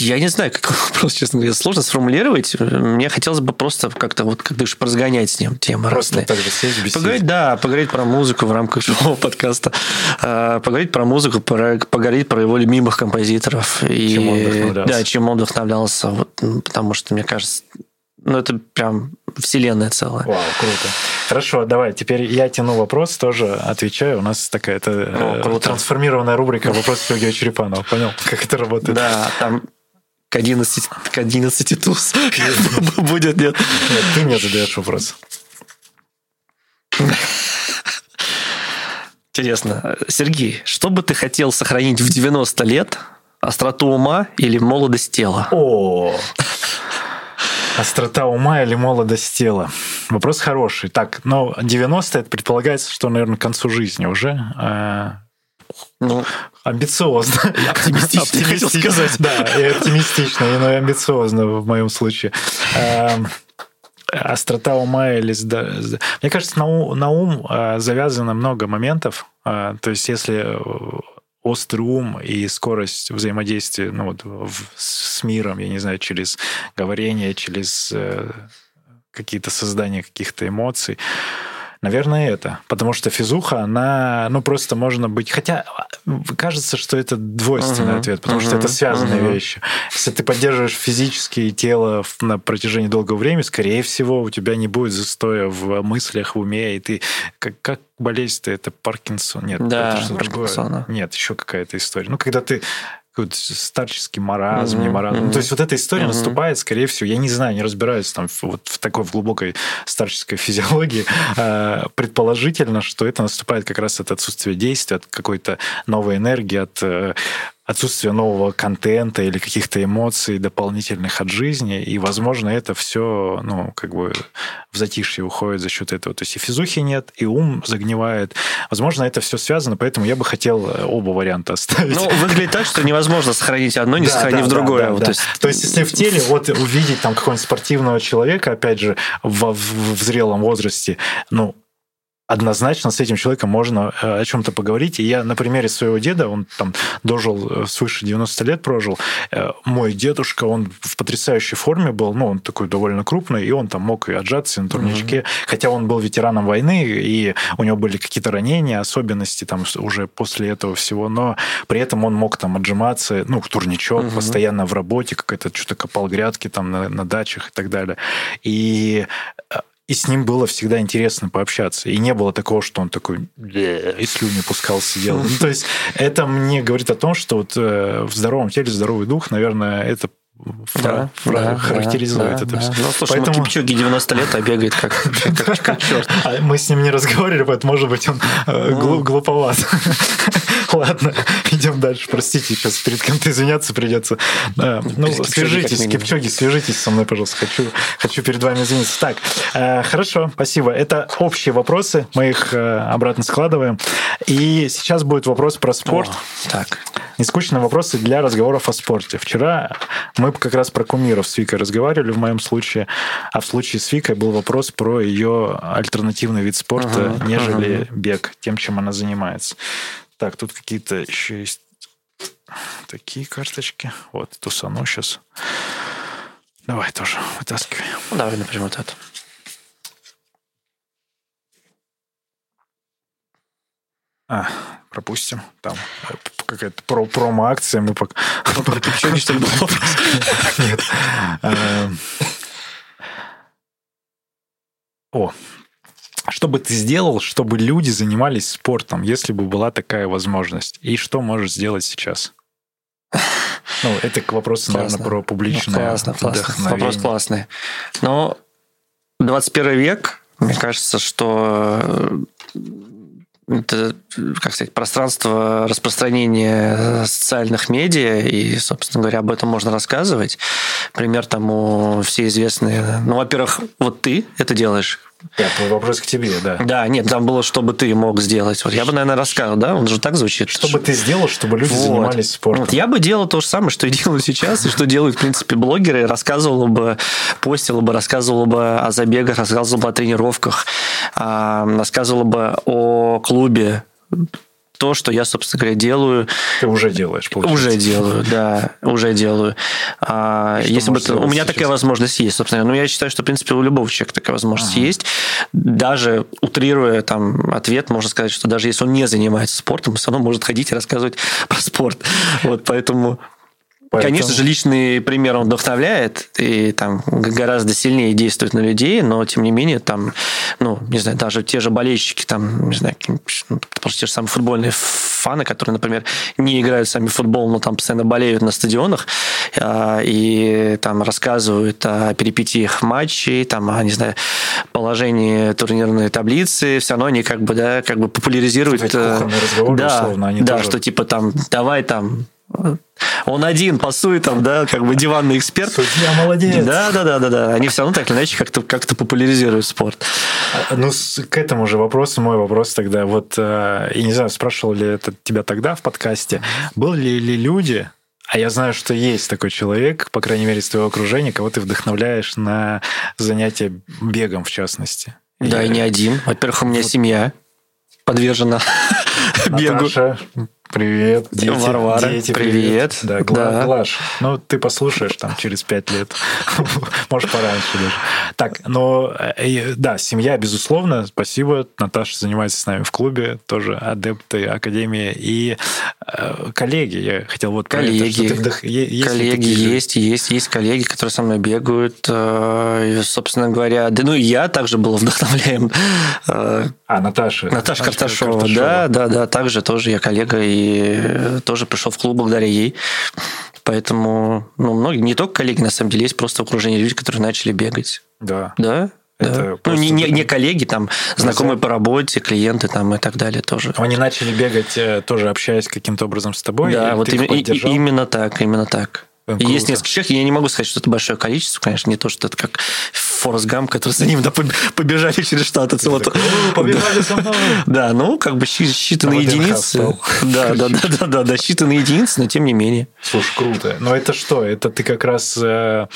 Speaker 2: Я не знаю, какой вопрос, честно говоря, сложно сформулировать. Мне хотелось бы просто как-то вот, как говоришь, поразгонять с ним темы
Speaker 1: Просто
Speaker 2: разные.
Speaker 1: так же сесть.
Speaker 2: Поговорить, да, поговорить про музыку в рамках живого подкаста. А, Поговорить про музыку, про- поговорить про его любимых композиторов. И,
Speaker 1: Чем он вдохновлялся.
Speaker 2: Да, чем он вдохновлялся. Вот, м, потому что, мне кажется, ну, это прям вселенная целая.
Speaker 1: Вау, круто. Хорошо, давай, теперь я тяну вопрос, тоже отвечаю. У нас такая это э, трансформированная рубрика «Вопрос Сергея Черепанова». Понял, как это работает?
Speaker 2: Да, там к 11, к 11 туз будет, нет? Нет,
Speaker 1: ты мне задаешь вопрос.
Speaker 2: Интересно. Сергей, что бы ты хотел сохранить в 90 лет? Остроту ума или молодость тела?
Speaker 1: О, Острота ума или молодость тела? Вопрос хороший. Так, но 90 это предполагается, что, наверное, к концу жизни уже. Ну, амбициозно.
Speaker 2: Оптимистично, хотел сказать.
Speaker 1: Да, и оптимистично, и ну, амбициозно в моем случае. Эм, острота ума или... Мне кажется, на ум, на ум э, завязано много моментов. Э, то есть, если острый ум и скорость взаимодействия ну, вот, в, с миром, я не знаю, через говорение, через э, какие-то создания каких-то эмоций. Наверное, это. Потому что физуха, она, ну, просто можно быть... Хотя кажется, что это двойственный uh-huh, ответ, потому uh-huh, что это связанные uh-huh. вещи. Если ты поддерживаешь физические тело на протяжении долгого времени, скорее всего, у тебя не будет застоя в мыслях, в уме, и ты... Как, как болезнь-то? Это Паркинсон? Нет,
Speaker 2: да,
Speaker 1: это что-то другое. Нет, еще какая-то история. Ну, когда ты какой-то старческий маразм, mm-hmm. не маразм. Mm-hmm. То есть вот эта история mm-hmm. наступает, скорее всего, я не знаю, не разбираюсь там вот в такой в глубокой старческой физиологии, э, предположительно, что это наступает как раз от отсутствия действия, от какой-то новой энергии, от э, отсутствие нового контента или каких-то эмоций дополнительных от жизни, и, возможно, это все, ну, как бы в затишье уходит за счет этого. То есть и физухи нет, и ум загнивает. Возможно, это все связано, поэтому я бы хотел э, оба варианта оставить.
Speaker 2: Ну, выглядит так, что невозможно сохранить одно, не да, сохранив да, другое. Да, да,
Speaker 1: да. То, есть... То есть, если в теле вот увидеть там какого-нибудь спортивного человека, опять же, в, в, в зрелом возрасте, ну, однозначно с этим человеком можно э, о чем-то поговорить. И я на примере своего деда, он там дожил э, свыше 90 лет, прожил. Э, мой дедушка, он в потрясающей форме был, ну, он такой довольно крупный, и он там мог и отжаться на турничке, mm-hmm. хотя он был ветераном войны, и у него были какие-то ранения, особенности там уже после этого всего, но при этом он мог там отжиматься, ну, турничок, mm-hmm. постоянно в работе, как-то что-то копал грядки там на, на дачах и так далее. И и с ним было всегда интересно пообщаться. И не было такого, что он такой и слюни пускал, сидел. Ну, то есть это мне говорит о том, что вот э, в здоровом теле здоровый дух, наверное, это
Speaker 2: да, фра- да, характеризует да, это да. все. Ну, слушай, Поэтому... ну, Кипчоги 90 лет, а бегает как, как, как черт.
Speaker 1: А мы с ним не разговаривали, поэтому, может быть, он э, ну... глуповат. Ладно, идем дальше. Простите, сейчас перед кем-то извиняться придется. Да. Ну, свяжитесь, Кипчоги, свяжитесь со мной, пожалуйста. Хочу, хочу перед вами извиниться. Так, э, хорошо, спасибо. Это общие вопросы, мы их э, обратно складываем. И сейчас будет вопрос про спорт. О,
Speaker 2: так.
Speaker 1: Нескучные вопросы для разговоров о спорте. Вчера мы как раз про кумиров с Викой разговаривали в моем случае, а в случае с Викой был вопрос про ее альтернативный вид спорта, ага, нежели ага. бег, тем, чем она занимается. Так, тут какие-то еще есть такие карточки. Вот, тусану сейчас. Давай тоже вытаскивай.
Speaker 2: Ну, давай, например, вот это.
Speaker 1: А, пропустим. Там э, какая-то про промо-акция. Мы пока... Что ли Нет. Эм. О, что бы ты сделал, чтобы люди занимались спортом, если бы была такая возможность? И что можешь сделать сейчас? Ну, это к вопросу, классно. наверное, про публичное ну, классно,
Speaker 2: классно. Вопрос классный. Но 21 век, мне кажется, что это, как сказать, пространство распространения социальных медиа, и, собственно говоря, об этом можно рассказывать. Пример тому все известные. Ну, во-первых, вот ты это делаешь,
Speaker 1: нет, вопрос к тебе, да.
Speaker 2: Да, нет, там было, что бы ты мог сделать. Вот я бы, наверное, рассказал, да? Он же так звучит.
Speaker 1: Что бы ты сделал, чтобы люди вот. занимались спортом?
Speaker 2: Вот, я бы делал то же самое, что и делаю сейчас, и что делают, в принципе, блогеры. Рассказывал бы, постил бы, рассказывал бы о забегах, рассказывал бы о тренировках, а, рассказывал бы о клубе, то, что я, собственно говоря, делаю.
Speaker 1: Ты уже делаешь,
Speaker 2: получается. Уже делаю, да, уже делаю. А, если бы у меня сейчас? такая возможность есть, собственно. Но я считаю, что, в принципе, у любого человека такая возможность ага. есть. Даже утрируя там ответ, можно сказать, что даже если он не занимается спортом, он все равно может ходить и рассказывать про спорт. Вот поэтому Поэтому... Конечно же, личный пример он вдохновляет и там гораздо сильнее действует на людей, но тем не менее там, ну, не знаю, даже те же болельщики, там, не знаю, ну, просто те же самые футбольные фаны, которые, например, не играют сами в футбол, но там постоянно болеют на стадионах а, и там рассказывают о перипетиях матчей, там, о, не знаю, положении турнирной таблицы, все равно они как бы, да, как бы популяризируют...
Speaker 1: Э, да, условно, они
Speaker 2: да, тоже... что типа там, давай там он один пасует там, да, как бы диванный эксперт.
Speaker 1: Судья молодец.
Speaker 2: Да, да, да, да, да. Они все равно так или иначе как-то как популяризируют спорт.
Speaker 1: А, ну, к этому же вопросу мой вопрос тогда. Вот, э, я не знаю, спрашивал ли это тебя тогда в подкасте, были ли люди, а я знаю, что есть такой человек, по крайней мере, из твоего окружения, кого ты вдохновляешь на занятия бегом, в частности.
Speaker 2: Да, и не один. Во-первых, у меня вот. семья подвержена бегу.
Speaker 1: Привет,
Speaker 2: дети. Варвара, дети, привет. привет.
Speaker 1: Да, Гла, да. Глаш, ну ты послушаешь там через пять лет, может пораньше даже. Так, но э, да, семья, безусловно, спасибо. Наташа занимается с нами в клубе, тоже адепты Академии. И э, коллеги, я хотел вот
Speaker 2: коллеги, это, вдох... есть коллеги есть, есть, есть коллеги, которые со мной бегают. Э, и, собственно говоря, да, ну и я также был вдохновляем.
Speaker 1: А, Наташа.
Speaker 2: Наташа Карташова, Карташова, да, да, да, также тоже я коллега и тоже пришел в клуб благодаря ей. Поэтому, ну, многие, не только коллеги, на самом деле, есть просто окружение людей, которые начали бегать.
Speaker 1: Да.
Speaker 2: Да? Это да. Ну, не, не, не коллеги, там, знакомые по работе, клиенты там и так далее тоже.
Speaker 1: Они начали бегать, э, тоже общаясь каким-то образом с тобой?
Speaker 2: Да, вот им, и, именно так, именно так. Круто. Есть несколько человек, я не могу сказать, что это большое количество, конечно, не то, что это как Форест Гам, который за ним да, побежали через штаты. Вот.
Speaker 1: Побежали со мной.
Speaker 2: Да, ну, как бы считанные единицы. Да, да, да, да, да, да, считанные единицы, но тем не менее.
Speaker 1: Слушай, круто. Но это что? Это ты как раз э,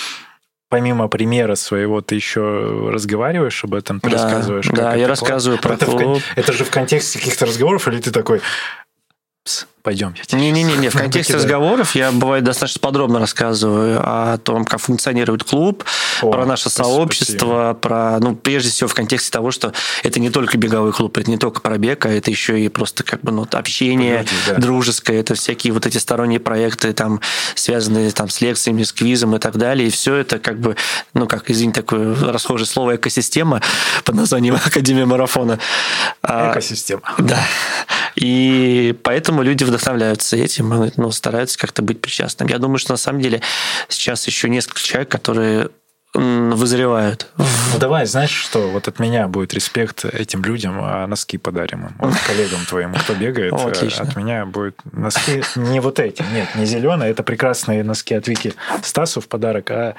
Speaker 1: помимо примера своего, ты еще разговариваешь об этом, ты
Speaker 2: да,
Speaker 1: рассказываешь?
Speaker 2: Да, я рассказываю про
Speaker 1: это, в, это же в контексте каких-то разговоров, или ты такой, пойдем.
Speaker 2: Не-не-не, в контексте разговоров я, бывает, достаточно подробно рассказываю о том, как функционирует клуб, о, про наше сообщество, спасибо. про, ну, прежде всего, в контексте того, что это не только беговой клуб, это не только про бег, а это еще и просто как бы, ну, общение Погоди, да. дружеское, это всякие вот эти сторонние проекты, там, связанные там с лекциями, с квизом и так далее, и все это как бы, ну, как, извини, такое расхожее слово экосистема под названием Академия марафона.
Speaker 1: А, экосистема.
Speaker 2: Да. И поэтому люди вдохновляются этим, ну, стараются как-то быть причастным. Я думаю, что на самом деле сейчас еще несколько человек, которые вызревают.
Speaker 1: Ну давай, знаешь что, вот от меня будет респект этим людям, а носки подарим им. Вот коллегам твоим, кто бегает, О, от меня будет носки не вот эти, нет, не зеленые, это прекрасные носки от Вики Стасу в подарок, а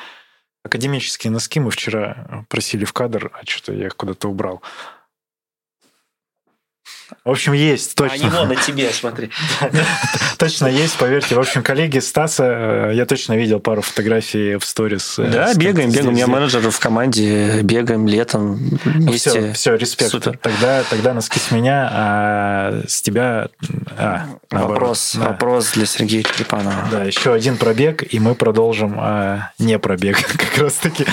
Speaker 1: академические носки мы вчера просили в кадр, а что-то я их куда-то убрал. В общем, есть, точно.
Speaker 2: Они вон на тебе, смотри.
Speaker 1: Точно есть, поверьте. В общем, коллеги Стаса, э, я точно видел пару фотографий в сторис.
Speaker 2: Э, да, бегаем, бегаем. У меня менеджер в команде, бегаем летом вместе.
Speaker 1: Все, все, респект. Супер. Тогда, тогда носки с меня, а с тебя... А,
Speaker 2: вопрос, да. вопрос для Сергея Трепанова.
Speaker 1: Да, еще один пробег, и мы продолжим а, не пробег, как раз-таки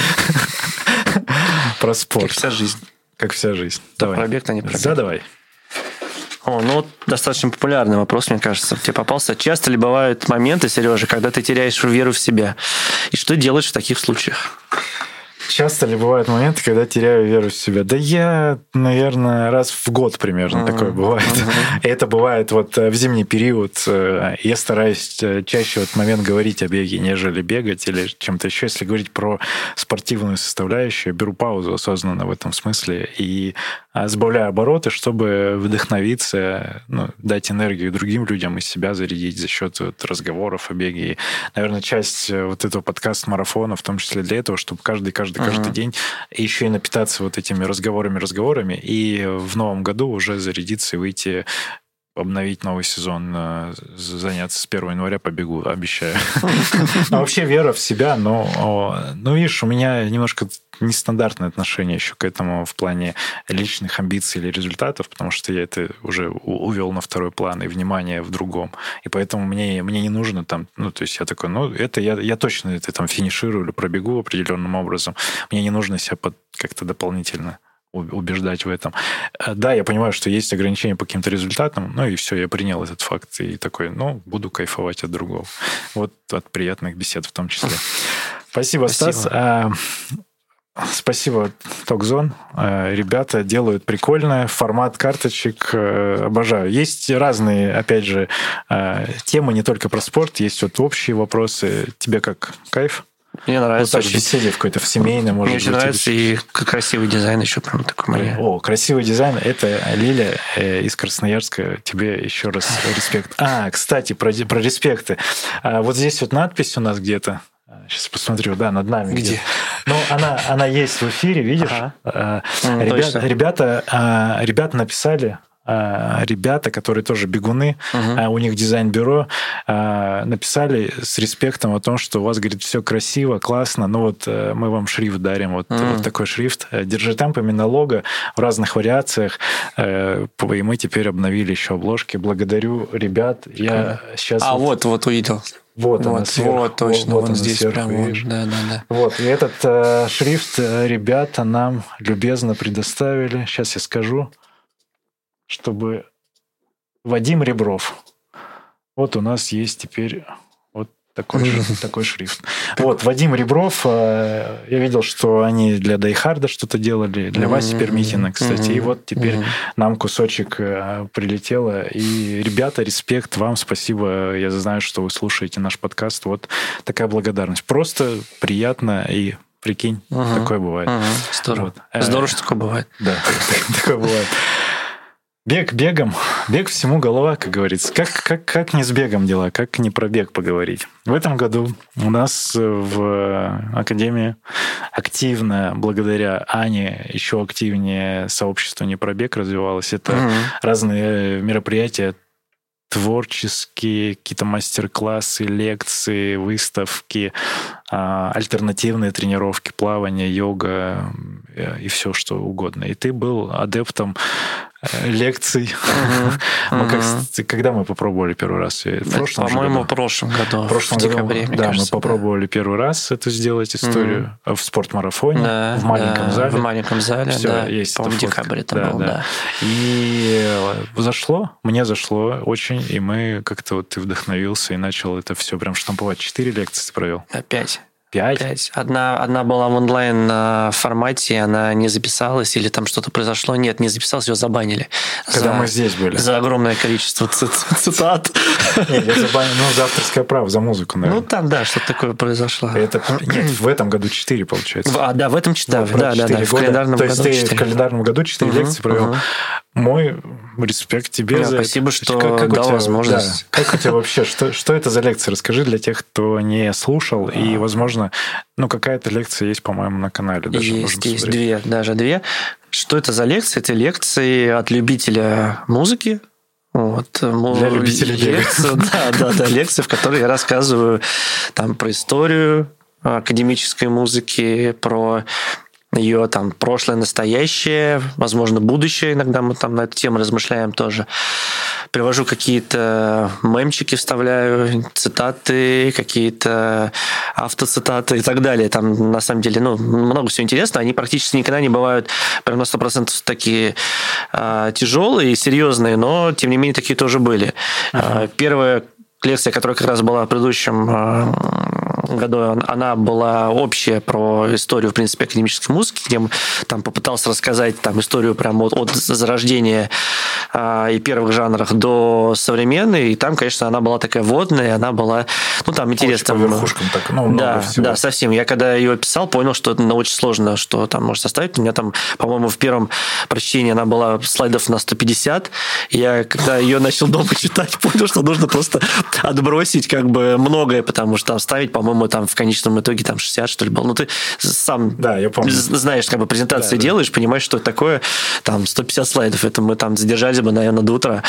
Speaker 1: про спорт.
Speaker 2: Как вся жизнь.
Speaker 1: Как вся жизнь.
Speaker 2: Давай. Пробег-то не пробег.
Speaker 1: Задавай.
Speaker 2: О, ну достаточно популярный вопрос, мне кажется. Тебе попался. Часто ли бывают моменты, Сережа, когда ты теряешь веру в себя? И что делаешь в таких случаях?
Speaker 1: Часто ли бывают моменты, когда теряю веру в себя? Да я, наверное, раз в год примерно mm-hmm. такое бывает. Mm-hmm. И это бывает вот э, в зимний период. Э, я стараюсь э, чаще вот момент говорить о беге, нежели бегать или чем-то еще. Если говорить про спортивную составляющую, беру паузу осознанно в этом смысле и сбавляю обороты, чтобы вдохновиться, ну, дать энергию другим людям и себя зарядить за счет вот разговоров о беге. И, наверное, часть вот этого подкаст-марафона в том числе для этого, чтобы каждый каждый каждый, каждый день, еще и напитаться вот этими разговорами-разговорами, и в новом году уже зарядиться и выйти обновить новый сезон, э, заняться с 1 января побегу, обещаю. А вообще вера в себя, но, ну, видишь, у меня немножко нестандартное отношение еще к этому в плане личных амбиций или результатов, потому что я это уже увел на второй план и внимание в другом. И поэтому мне, мне не нужно там, ну, то есть я такой, ну, это я, я точно это там финиширую или пробегу определенным образом. Мне не нужно себя под, как-то дополнительно убеждать в этом. Э, да, я понимаю, что есть ограничения по каким-то результатам, ну и все, я принял этот факт и такой, ну, буду кайфовать от другого. Вот от приятных бесед в том числе. Спасибо. Стас. А, спасибо, Токзон. А, ребята делают прикольное. Формат карточек э, обожаю. Есть разные, опять же, темы не только про спорт, есть вот общие вопросы. Тебе как кайф?
Speaker 2: Мне нравится.
Speaker 1: Вот так беседе в какой-то в семейной, может
Speaker 2: Мне очень нравится и красивый дизайн еще прям такой
Speaker 1: моя. О, красивый дизайн. Это Лиля э, из Красноярска. Тебе еще раз респект. А, кстати, про, про респекты. А, вот здесь вот надпись у нас где-то. Сейчас посмотрю, да, над нами.
Speaker 2: Где?
Speaker 1: Ну, она, она есть в эфире, видишь? Ага. А, ребята, ребята, а, ребята написали ребята, которые тоже бегуны, угу. у них дизайн-бюро, э, написали с респектом о том, что у вас, говорит, все красиво, классно, ну вот мы вам шрифт дарим, вот, угу. вот такой шрифт. Держи темп именно лого в разных вариациях, и мы теперь обновили еще обложки. Благодарю ребят. Я сейчас...
Speaker 2: А, вот, вот увидел.
Speaker 1: Вот, вот, она сверху,
Speaker 2: вот точно, вот, вот здесь сверху, прям,
Speaker 1: видишь. да, да, да. Вот, и этот э, шрифт ребята нам любезно предоставили. Сейчас я скажу чтобы Вадим Ребров. Вот у нас есть теперь вот такой, такой шрифт. Вот, Вадим Ребров, э, я видел, что они для Дайхарда что-то делали, для Васи Пермитина, кстати, и вот теперь нам кусочек э, прилетело. И, ребята, респект вам, спасибо. Я знаю, что вы слушаете наш подкаст. Вот такая благодарность. Просто приятно и Прикинь, угу. такое бывает. Угу.
Speaker 2: Здорово. Вот. Э, Здорово, что такое бывает.
Speaker 1: Да, такое бывает. Бег бегом, бег всему голова, как говорится. Как, как, как не с бегом дела, как не про бег поговорить. В этом году у нас в Академии активно, благодаря Ане, еще активнее сообщество не про бег развивалось. Это угу. разные мероприятия, творческие, какие-то мастер-классы, лекции, выставки, а, альтернативные тренировки, плавание, йога э, и все что угодно. И ты был адептом Э, лекций. Мы как, когда мы попробовали первый раз?
Speaker 2: По-моему, в прошлом году. В прошлом
Speaker 1: в декабре, да, кажется, мы попробовали первый раз это сделать историю в спортмарафоне в маленьком зале.
Speaker 2: В маленьком зале, Все, да.
Speaker 1: Есть
Speaker 2: по в декабре это был, да.
Speaker 1: И зашло, мне зашло очень, и мы как-то вот ты вдохновился и начал это все прям штамповать. Четыре лекции ты провел.
Speaker 2: Пять.
Speaker 1: Пять? Пять.
Speaker 2: Одна, одна была в онлайн э, формате, она не записалась, или там что-то произошло. Нет, не записалась, ее забанили.
Speaker 1: Когда за, мы здесь были.
Speaker 2: За огромное количество цитат.
Speaker 1: Нет, я забанил, ну, за авторское право, за музыку, наверное.
Speaker 2: Ну, там, да, что-то такое произошло.
Speaker 1: Это, нет, в этом году четыре, получается.
Speaker 2: А, да, в этом четыре, да, да, да, в календарном
Speaker 1: году То есть ты в календарном году четыре лекции провел. Мой респект тебе
Speaker 2: за Спасибо, что дал возможность.
Speaker 1: Как у тебя вообще, что это за лекция? Расскажи для тех, кто не слушал, и, возможно, ну, какая-то лекция есть, по-моему, на канале.
Speaker 2: Даже есть, есть две, даже две. Что это за лекции? Это лекции от любителя музыки, вот,
Speaker 1: Для любителей лекция,
Speaker 2: Да, да, да, лекция, в которой я рассказываю там про историю академической музыки, про ее там прошлое, настоящее, возможно, будущее. Иногда мы там на эту тему размышляем тоже. Привожу какие-то мемчики, вставляю, цитаты, какие-то автоцитаты и так далее. Там, на самом деле, ну, много всего интересного. Они практически никогда не бывают прям на 100% такие э, тяжелые и серьезные, но, тем не менее, такие тоже были. Uh-huh. Первая лекция, которая как раз была в предыдущем а, году, она была общая про историю, в принципе, академической музыки, где там попытался рассказать там историю прямо от, от зарождения а, и первых жанрах до современной, и там, конечно, она была такая водная, она была, ну, там интересно.
Speaker 1: Очень по верхушкам так, ну,
Speaker 2: да, всего. да, совсем. Я когда ее писал, понял, что это ну, очень сложно, что там может составить. У меня там, по-моему, в первом прочтении она была слайдов на 150. Я, когда ее начал дома читать, понял, что нужно просто отбросить как бы многое, потому что там ставить, по-моему, там в конечном итоге там 60, что ли, было. Ну, ты сам
Speaker 1: да, я помню.
Speaker 2: знаешь, как бы презентации да, делаешь, да. понимаешь, что это такое, там 150 слайдов, это мы там задержались бы, наверное, до утра.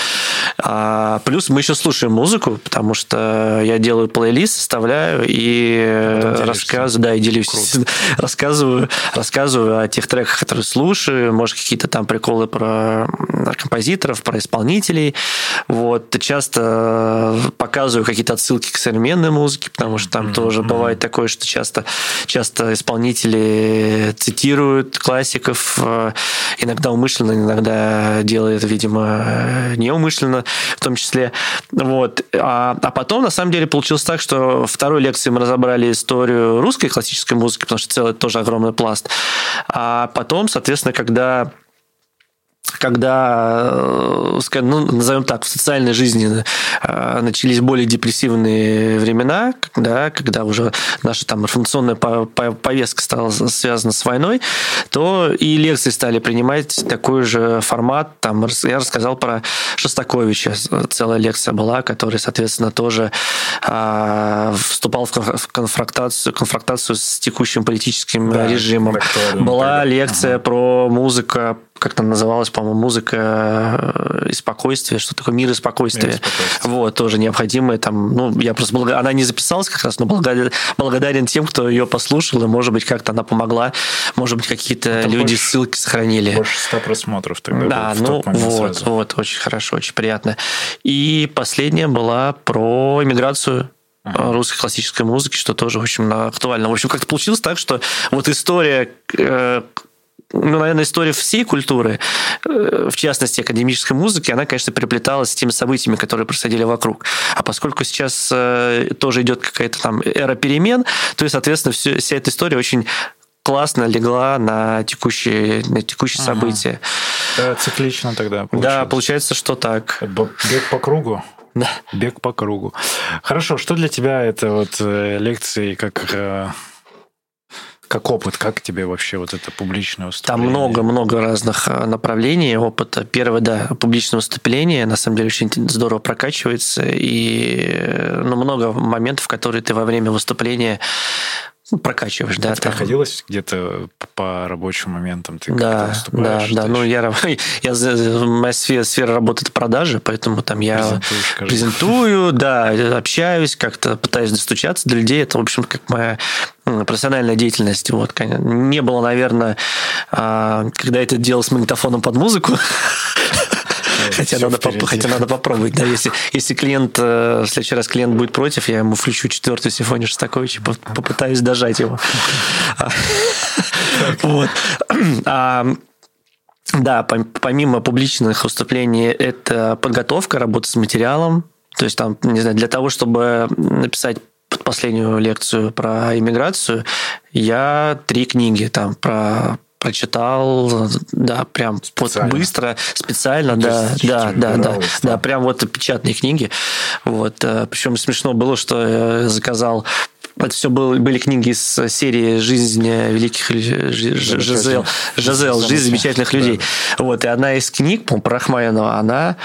Speaker 2: А, плюс мы еще слушаем музыку, потому что я делаю плейлист, составляю и рассказываю, да, и делюсь, Круто. рассказываю, рассказываю о тех треках, которые слушаю, может, какие-то там приколы про композиторов, про исполнителей. Вот. Часто показываю какие-то отсылки к современной музыке, потому что там mm-hmm. тоже тоже mm-hmm. бывает такое, что часто, часто исполнители цитируют классиков, э, иногда умышленно, иногда делают, видимо, неумышленно в том числе. Вот. А, а потом, на самом деле, получилось так, что второй лекции мы разобрали историю русской классической музыки, потому что целый тоже огромный пласт. А потом, соответственно, когда когда, э, ну, назовем так, в социальной жизни э, начались более депрессивные времена, да, когда уже наша там информационная повестка стала связана с войной, то и лекции стали принимать такой же формат. Там я рассказал про Шостаковича, целая лекция была, который, соответственно, тоже э, вступал в конфронтацию, конфронтацию с текущим политическим да, режимом. Была лекция ага. про музыку, как там называлась, по-моему, музыка э, и спокойствие, что такое мир и спокойствие. Мир и спокойствие. Вот, тоже необходимое там, ну, я просто благодарен, она не записалась как раз, но благодарен, благодарен тем, кто ее послушал, и, может быть, как-то она помогла, может быть, какие-то люди больше, ссылки сохранили.
Speaker 1: Больше ста просмотров тогда.
Speaker 2: Да, ну, вот, сразу. вот, очень хорошо, очень приятно. И последняя была про иммиграцию uh-huh. русской классической музыки, что тоже очень актуально. В общем, как-то получилось так, что вот история э, ну, наверное, история всей культуры, э, в частности, академической музыки, она, конечно, переплеталась с теми событиями, которые происходили вокруг. А поскольку сейчас э, тоже идет какая-то там эра перемен, то и, соответственно, все, вся эта история очень классно легла на текущие, на текущие ага. события.
Speaker 1: Да, циклично тогда
Speaker 2: получается. Да, получается, что так.
Speaker 1: Бег по кругу.
Speaker 2: Да.
Speaker 1: Бег по кругу. Хорошо, что для тебя это вот э, лекции как как опыт, как тебе вообще вот это публичное выступление?
Speaker 2: Там много-много разных э, направлений опыта. Первое, да, публичное выступление, на самом деле, очень здорово прокачивается, и э, ну, много моментов, которые ты во время выступления ну, прокачиваешь, да.
Speaker 1: Это приходилось где-то по рабочим моментам ты
Speaker 2: да, да, да. Ну я, я моя сфера, сфера работы это продажи, поэтому там я презентую, да, общаюсь, как-то пытаюсь достучаться до людей. Это в общем как моя профессиональная деятельность. Вот, не было, наверное, а, когда я это делал с магнитофоном под музыку. Хотя надо, поп- хотя надо попробовать. Да, если, если клиент, э, в следующий раз клиент будет против, я ему включу четвертую симфонию Шостаковича, попытаюсь дожать его. Вот. А, да, помимо публичных выступлений, это подготовка, работа с материалом. То есть там, не знаю, для того, чтобы написать последнюю лекцию про иммиграцию, я три книги там про прочитал, да, прям специально. вот быстро, специально, да, да, да, да, да, прям вот печатные книги. Вот, э, причем смешно было, что я заказал это все было, были книги из серии «Жизнь великих Жизел», «Жизнь замечательных людей». Да. Вот, и одна из книг, по про Рахманинова, она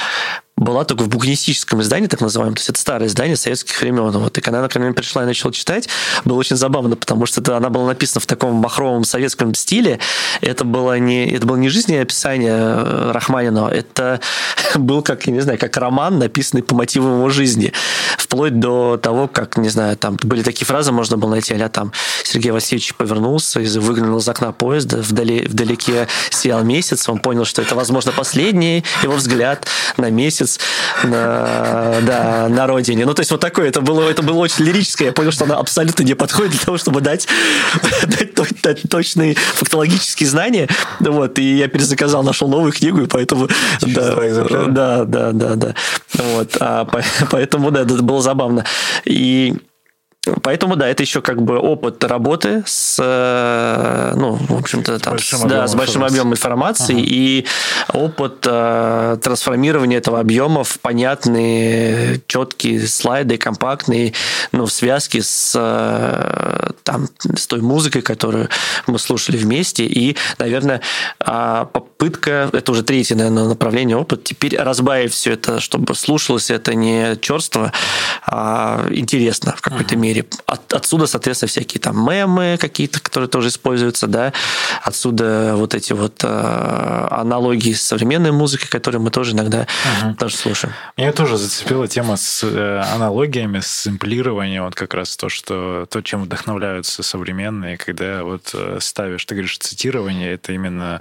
Speaker 2: была только в букинистическом издании, так называемом. То есть это старое издание советских времен. Вот. И когда она ко мне пришла и начала читать, было очень забавно, потому что это, она была написана в таком махровом советском стиле. Это было не, это было не жизнеописание э, Рахманинова, это был как, я не знаю, как роман, написанный по мотивам его жизни. Вплоть до того, как, не знаю, там были такие фразы, можно было найти, а там Сергей Васильевич повернулся и выглянул из окна поезда, вдали, вдалеке сиял месяц, он понял, что это, возможно, последний его взгляд на месяц, месяц на, да, на родине. Ну, то есть вот такое, это было, это было очень лирическое. Я понял, что она абсолютно не подходит для того, чтобы дать, дать, дать точные фактологические знания. Вот, и я перезаказал, нашел новую книгу, и поэтому... Да, да, да, да, да. Вот, а, поэтому, да, это было забавно. И Поэтому, да, это еще как бы опыт работы с, э, ну, в общем-то, там, с, большим да, с большим объемом информации ага. и опыт э, трансформирования этого объема в понятные, четкие слайды, компактные, ну, в связке с, э, там, с той музыкой, которую мы слушали вместе. И, наверное, э, попытка, это уже третье, наверное, направление опыт, теперь разбавить все это, чтобы слушалось это не черство, а интересно в какой-то мере мире. От, отсюда, соответственно, всякие там мемы какие-то, которые тоже используются, да. Отсюда вот эти вот э, аналогии с современной музыкой, которые мы тоже иногда угу. тоже слушаем.
Speaker 1: Меня тоже зацепила тема с э, аналогиями, с сэмплированием, вот как раз то, что то, чем вдохновляются современные, когда вот э, ставишь, ты говоришь, цитирование, это именно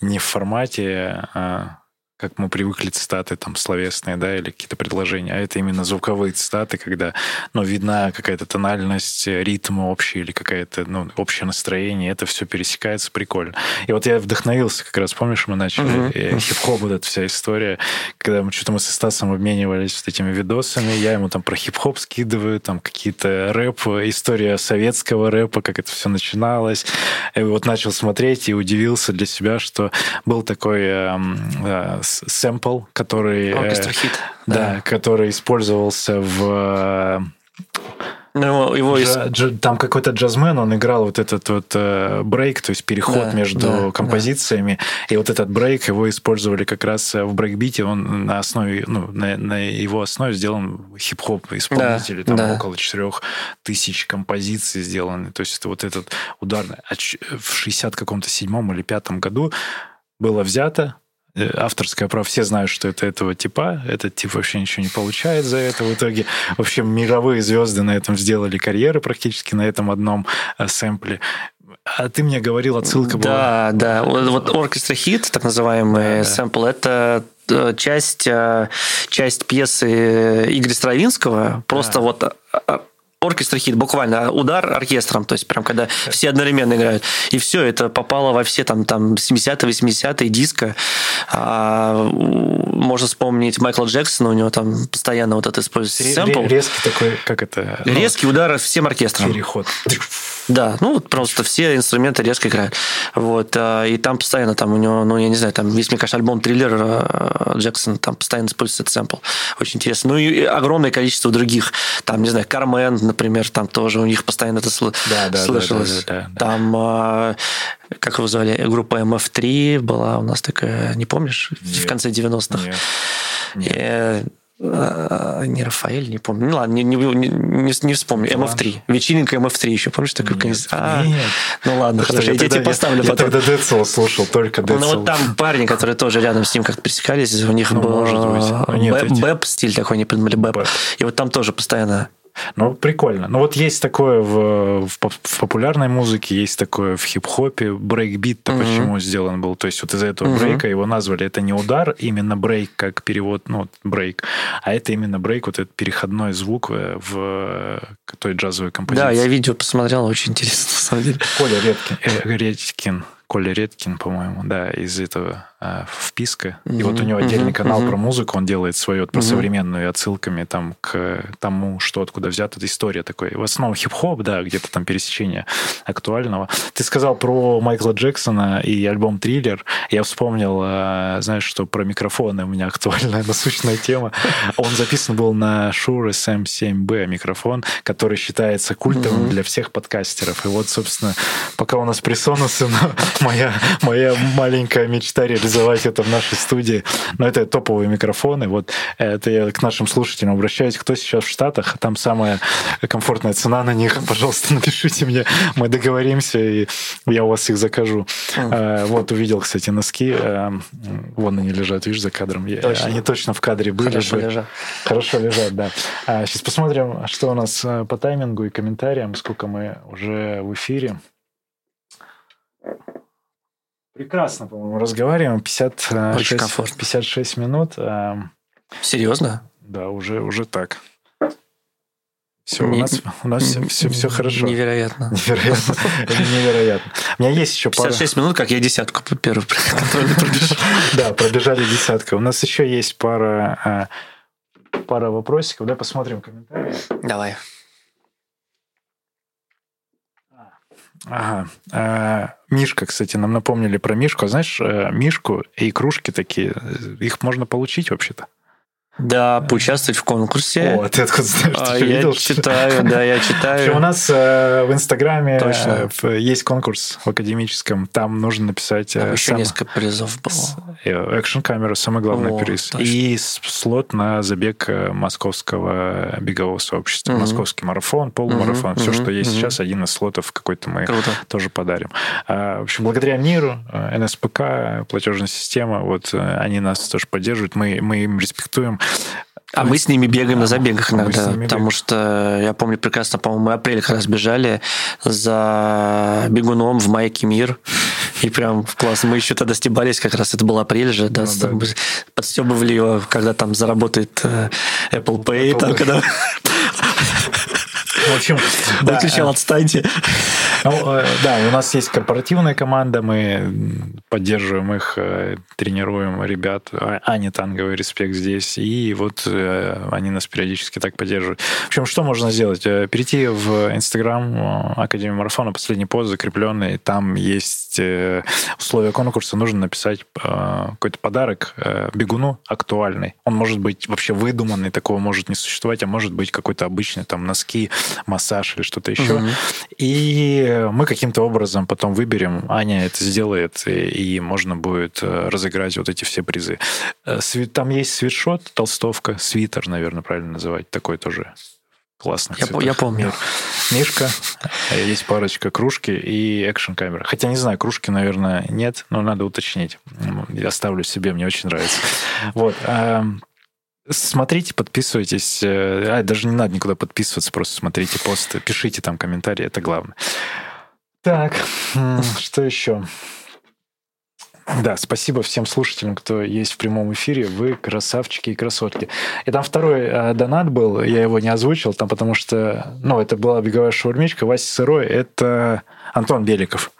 Speaker 1: не в формате а как мы привыкли цитаты там словесные, да, или какие-то предложения, а это именно звуковые цитаты, когда, ну, видна какая-то тональность, ритм общий или какая-то, ну, общее настроение, это все пересекается прикольно. И вот я вдохновился, как раз помнишь, мы начали uh-huh. хип-хоп, вот эта вся история, когда мы что-то мы со Стасом обменивались вот этими видосами, я ему там про хип-хоп скидываю, там какие-то рэп, история советского рэпа, как это все начиналось. И вот начал смотреть и удивился для себя, что был такой э, э, сэмпл, который...
Speaker 2: Оркестр хит.
Speaker 1: Да, да, который использовался в
Speaker 2: ну, его
Speaker 1: Дж, дж, там какой-то джазмен, он играл вот этот вот э, брейк, то есть переход да, между да, композициями, да. и вот этот брейк его использовали как раз в брейкбите, он на основе, ну, на, на его основе сделан хип-хоп исполнители, да, там да. около четырех тысяч композиций сделаны, то есть это вот этот ударный. А в 60 каком-то седьмом или пятом году было взято, Э, авторское право, все знают, что это этого типа, этот тип вообще ничего не получает за это. В итоге, в общем, мировые звезды на этом сделали карьеры практически на этом одном э, сэмпле. А ты мне говорил, отсылка
Speaker 2: была... Да, да. Вот оркестра хит, так называемый да, сэмпл, да. это э, часть, часть пьесы Игоря Стравинского. Просто да. вот оркестр хит, буквально удар оркестром, то есть прям когда все одновременно играют. И все, это попало во все там, там 70-е, 80-е диско. А, можно вспомнить Майкла Джексона, у него там постоянно вот это используется сэмпл.
Speaker 1: Резкий такой, как это?
Speaker 2: Ну, Резкий удар всем оркестром.
Speaker 1: Переход.
Speaker 2: Да, ну вот просто все инструменты резко играют. Вот, а, и там постоянно там у него, ну я не знаю, там весь, мне кажется, альбом триллер э, Джексон, там постоянно используется сэмпл. Очень интересно. Ну и огромное количество других, там, не знаю, Кармен, например, там тоже у них постоянно это сл- да, да, слышалось. Да, да, да, да, там, а, как его звали, группа MF3 была у нас такая, не помнишь, нет, в конце 90-х? Нет. нет. А, не Рафаэль, не помню. Ну ладно, не, не, не, не вспомню. МФ3. Вечеринка МФ3 еще. Помнишь такой конец? А, нет. Ну ладно,
Speaker 1: хорошо. Я, тебе поставлю я, потом. Я тогда Децл слушал, только Децл.
Speaker 2: Ну вот там парни, которые тоже рядом с ним как-то пересекались, у них ну, был bap стиль такой, они придумали bap. И вот там тоже постоянно
Speaker 1: ну, прикольно. Ну, вот есть такое в, в, в популярной музыке, есть такое в хип-хопе. Breakbeat -то mm-hmm. почему сделан был? То есть вот из-за этого mm-hmm. брейка его назвали. Это не удар, именно break, как перевод, ну, break, а это именно break, вот этот переходной звук в той джазовой композиции.
Speaker 2: Да, я видео посмотрел, очень интересно, на самом деле.
Speaker 1: Коля Редкин, э, Редкин Коля Редкин, по-моему, да, из этого э, вписка. Mm-hmm. И вот у него отдельный mm-hmm. канал mm-hmm. про музыку, он делает свою вот, про mm-hmm. современную отсылками там к тому, что откуда взята эта история такой. В основном хип-хоп, да, где-то там пересечение актуального. Ты сказал про Майкла Джексона и альбом «Триллер». Я вспомнил, э, знаешь, что про микрофоны у меня актуальная, насущная тема. Он записан был на Shure SM7B микрофон, который считается культовым mm-hmm. для всех подкастеров. И вот, собственно, пока у нас присонусы, моя, моя маленькая мечта реализовать это в нашей студии. Но это топовые микрофоны. Вот это я к нашим слушателям обращаюсь. Кто сейчас в Штатах, там самая комфортная цена на них, пожалуйста, напишите мне, мы договоримся, и я у вас их закажу. Mm. Вот увидел, кстати, носки. Э, вон они лежат, видишь, за кадром. Точно. Они точно в кадре были.
Speaker 2: Хорошо бы. лежат.
Speaker 1: Хорошо лежат, да. Сейчас а, посмотрим, что у нас э, по таймингу и комментариям, сколько мы уже в эфире. Прекрасно, по-моему, разговариваем. 56, Очень комфортно. 56 минут. Эм,
Speaker 2: Серьезно?
Speaker 1: Да, уже, уже так. Все, не, у нас, у нас все, все, все хорошо.
Speaker 2: Невероятно.
Speaker 1: Невероятно. Невероятно. У меня есть еще
Speaker 2: 56 пара... минут, как я десятку первую
Speaker 1: пробежал. Да, пробежали десятка. У нас еще есть пара, э, пара вопросиков. Давай посмотрим комментарии.
Speaker 2: Давай.
Speaker 1: Ага. Мишка, кстати, нам напомнили про Мишку. А знаешь, э, Мишку и кружки такие, их можно получить вообще-то?
Speaker 2: Да, поучаствовать в конкурсе.
Speaker 1: О, ты откуда знаешь?
Speaker 2: А, я видел, читаю, да, я читаю.
Speaker 1: У нас э, в Инстаграме Точно. Э, есть конкурс в академическом, там нужно написать... Там
Speaker 2: э, еще сам... несколько призов было.
Speaker 1: Экшн камера, самый главный О, приз. Точно. И слот на забег э, московского бегового сообщества. Угу. Московский марафон, полумарафон, угу, все, угу, что есть угу. сейчас, один из слотов какой-то мы Круто. тоже подарим. А, в общем, благодаря миру, НСПК, платежная система, вот они нас тоже поддерживают, мы, мы им респектуем.
Speaker 2: А мы с ними бегаем на забегах иногда, потому что я помню прекрасно, по-моему, мы апрель как раз бежали за бегуном в Майке Мир. И прям классно. Мы еще тогда стебались, как раз это был апрель же, да, ну, да. подстебывали его, когда там заработает э, Apple Pay, Apple там, Pay. когда
Speaker 1: в общем,
Speaker 2: кричал, отстаньте.
Speaker 1: Ну, э, да, у нас есть корпоративная команда, мы поддерживаем их, э, тренируем ребят. А, Аня Танговый, респект здесь. И вот э, они нас периодически так поддерживают. В общем, что можно сделать? Перейти в Инстаграм Академии Марафона, последний пост закрепленный. Там есть условия конкурса. Нужно написать какой-то подарок бегуну актуальный. Он может быть вообще выдуманный, такого может не существовать, а может быть какой-то обычный, там, носки, массаж или что-то еще. Угу. И мы каким-то образом потом выберем, Аня это сделает, и, можно будет э, разыграть вот эти все призы. Э, там есть свитшот, толстовка, свитер, наверное, правильно называть, такой тоже классный.
Speaker 2: Я, я помню.
Speaker 1: Мишка, есть парочка кружки и экшн-камера. Хотя, не знаю, кружки, наверное, нет, но надо уточнить. Я оставлю себе, мне очень нравится. Вот. Смотрите, подписывайтесь. Э, а, даже не надо никуда подписываться, просто смотрите посты, пишите там комментарии, это главное. Так, что еще? Да, спасибо всем слушателям, кто есть в прямом эфире. Вы красавчики и красотки. И там второй э, донат был, я его не озвучил, там потому что, ну, это была беговая шаурмичка, Вася Сырой, это Антон Беликов,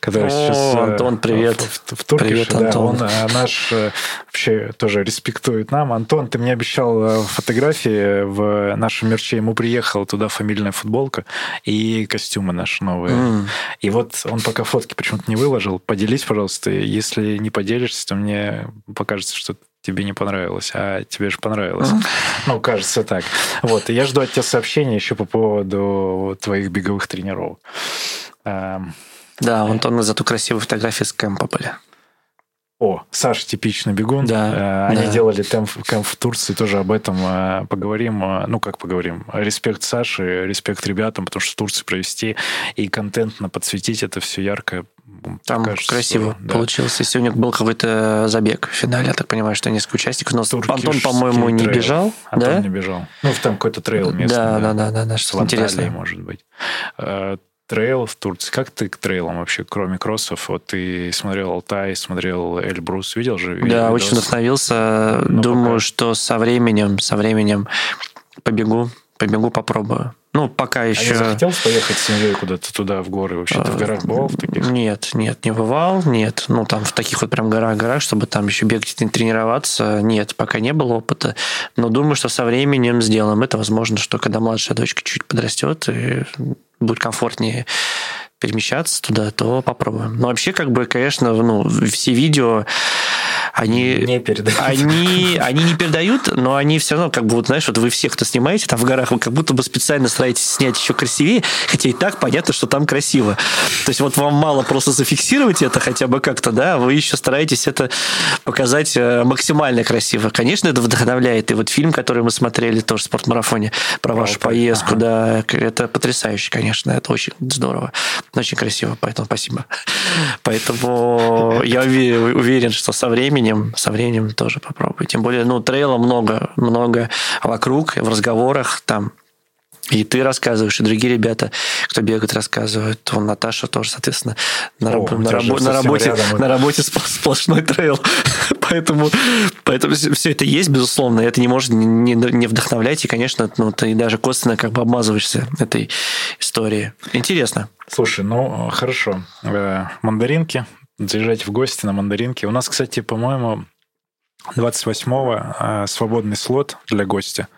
Speaker 1: который О, сейчас...
Speaker 2: Э, Антон, привет.
Speaker 1: В, в, в Туркише, привет, да, Антон. он э, наш э, вообще тоже респектует нам. Антон, ты мне обещал фотографии в нашем мерче, ему приехала туда фамильная футболка и костюмы наши новые. Mm. И вот он пока фотки почему-то не выложил. Поделись, пожалуйста. Если не поделишься, то мне покажется, что тебе не понравилось, а тебе же понравилось. Mm. Ну, кажется так. Вот, и я жду от тебя сообщения еще по поводу твоих беговых тренировок.
Speaker 2: Эм, да, он зато красивые фотографии с кемпа были.
Speaker 1: О, Саша типичный бегун. Да, э, Они да. делали темп, кемп в Турции, тоже об этом э, поговорим. Э, ну, как поговорим? Респект Саше, респект ребятам, потому что в Турции провести и контентно подсветить это все ярко.
Speaker 2: Там кажется, красиво да. получилось. Сегодня был какой-то забег в финале, я так понимаю, что несколько участников. Но Turkish Антон, по-моему, не трейл. бежал.
Speaker 1: Антон
Speaker 2: да?
Speaker 1: не бежал. Ну, там какой-то трейл местный.
Speaker 2: Да, да, да, да, да что-то интересное.
Speaker 1: может быть трейл в Турции. Как ты к трейлам вообще, кроме кроссов? Вот ты смотрел Алтай, смотрел Эльбрус, видел же?
Speaker 2: Видел да, видос? очень вдохновился. Ну, Думаю, пока... что со временем, со временем побегу, побегу, попробую. Ну, пока еще... А не
Speaker 1: захотел поехать с семьей куда-то туда, в горы? Вообще, ты в горах бывал в таких?
Speaker 2: Нет, нет, не бывал, нет. Ну, там в таких вот прям горах-горах, чтобы там еще бегать и тренироваться, нет, пока не было опыта. Но думаю, что со временем сделаем это. Возможно, что когда младшая дочка чуть подрастет, и будет комфортнее перемещаться туда, то попробуем. Но вообще, как бы, конечно, ну, все видео они
Speaker 1: не передают.
Speaker 2: Они, они не передают, но они все равно, как бы, вот знаешь, вот вы все, кто снимаете там в горах, вы как будто бы специально стараетесь снять еще красивее, хотя и так понятно, что там красиво. То есть вот вам мало просто зафиксировать это хотя бы как-то, да, вы еще стараетесь это показать э, максимально красиво. Конечно, это вдохновляет. И вот фильм, который мы смотрели тоже в спортмарафоне про вашу Алтай. поездку, ага. да, это потрясающе, конечно, это очень здорово, очень красиво, поэтому спасибо. Поэтому я уверен, что со временем временем, со временем тоже попробую. Тем более, ну, трейла много, много вокруг, в разговорах там и ты рассказываешь, и другие ребята, кто бегает, рассказывают. Он Наташа тоже, соответственно, на, О, раб- на, рабо- на работе, рядом. на работе сплошной трейл. поэтому, поэтому все это есть, безусловно, и это не может не, не вдохновлять. И, конечно, ну, ты даже косвенно как бы обмазываешься этой историей. Интересно.
Speaker 1: Слушай, ну хорошо. Э, мандаринки, заезжайте в гости на мандаринки. У нас, кстати, по-моему, 28-го а, свободный слот для гостя.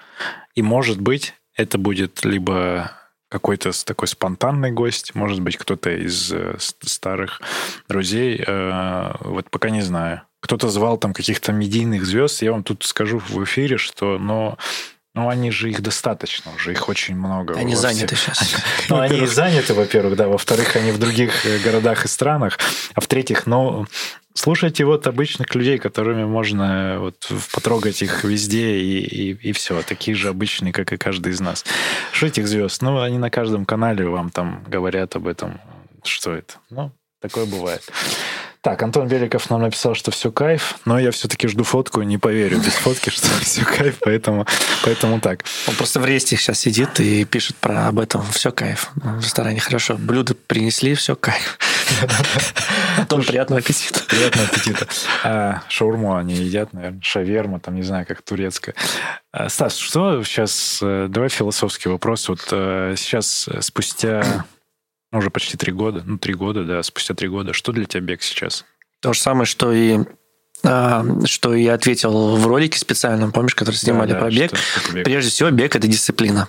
Speaker 1: И, может быть, это будет либо какой-то такой спонтанный гость, может быть, кто-то из э, старых друзей. Э, вот пока не знаю. Кто-то звал там каких-то медийных звезд. Я вам тут скажу в эфире, что но ну, они же их достаточно уже, их очень много.
Speaker 2: Они заняты сейчас.
Speaker 1: Ну, они заняты, во-первых, да. Во-вторых, они в других э, городах и странах. А в-третьих, ну, слушайте вот обычных людей, которыми можно вот потрогать их везде и, и, и все. Такие же обычные, как и каждый из нас. Что этих звезд? Ну, они на каждом канале вам там говорят об этом. Что это? Ну, такое бывает. Так, Антон Беликов нам написал, что все кайф, но я все-таки жду фотку, не поверю без фотки, что все кайф, поэтому, поэтому так.
Speaker 2: Он просто в ресте сейчас сидит и пишет про об этом. Все кайф. В ресторане хорошо. Блюдо принесли, все кайф. Том приятного аппетита.
Speaker 1: Приятного аппетита. А, шаурму они едят, наверное, шаверма, там, не знаю, как турецкая. А, Стас, что сейчас... Э, давай философский вопрос. Вот э, сейчас, э, спустя уже почти три года, ну, три года, да, спустя три года, что для тебя бег сейчас?
Speaker 2: То же самое, что и а, что я ответил в ролике специальном, помнишь, который снимали да, да, про бег. Бег. Прежде всего, бег – это дисциплина.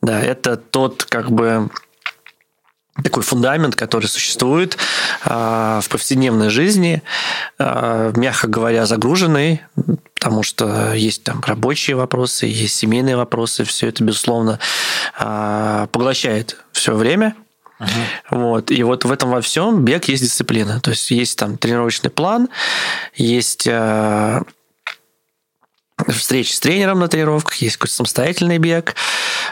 Speaker 2: Да, это тот, как бы, такой фундамент, который существует э, в повседневной жизни, э, мягко говоря, загруженный, потому что есть там рабочие вопросы, есть семейные вопросы, все это, безусловно, э, поглощает все время. Uh-huh. Вот. И вот в этом во всем бег есть дисциплина. То есть есть там тренировочный план, есть встречи с тренером на тренировках, есть какой-то самостоятельный бег,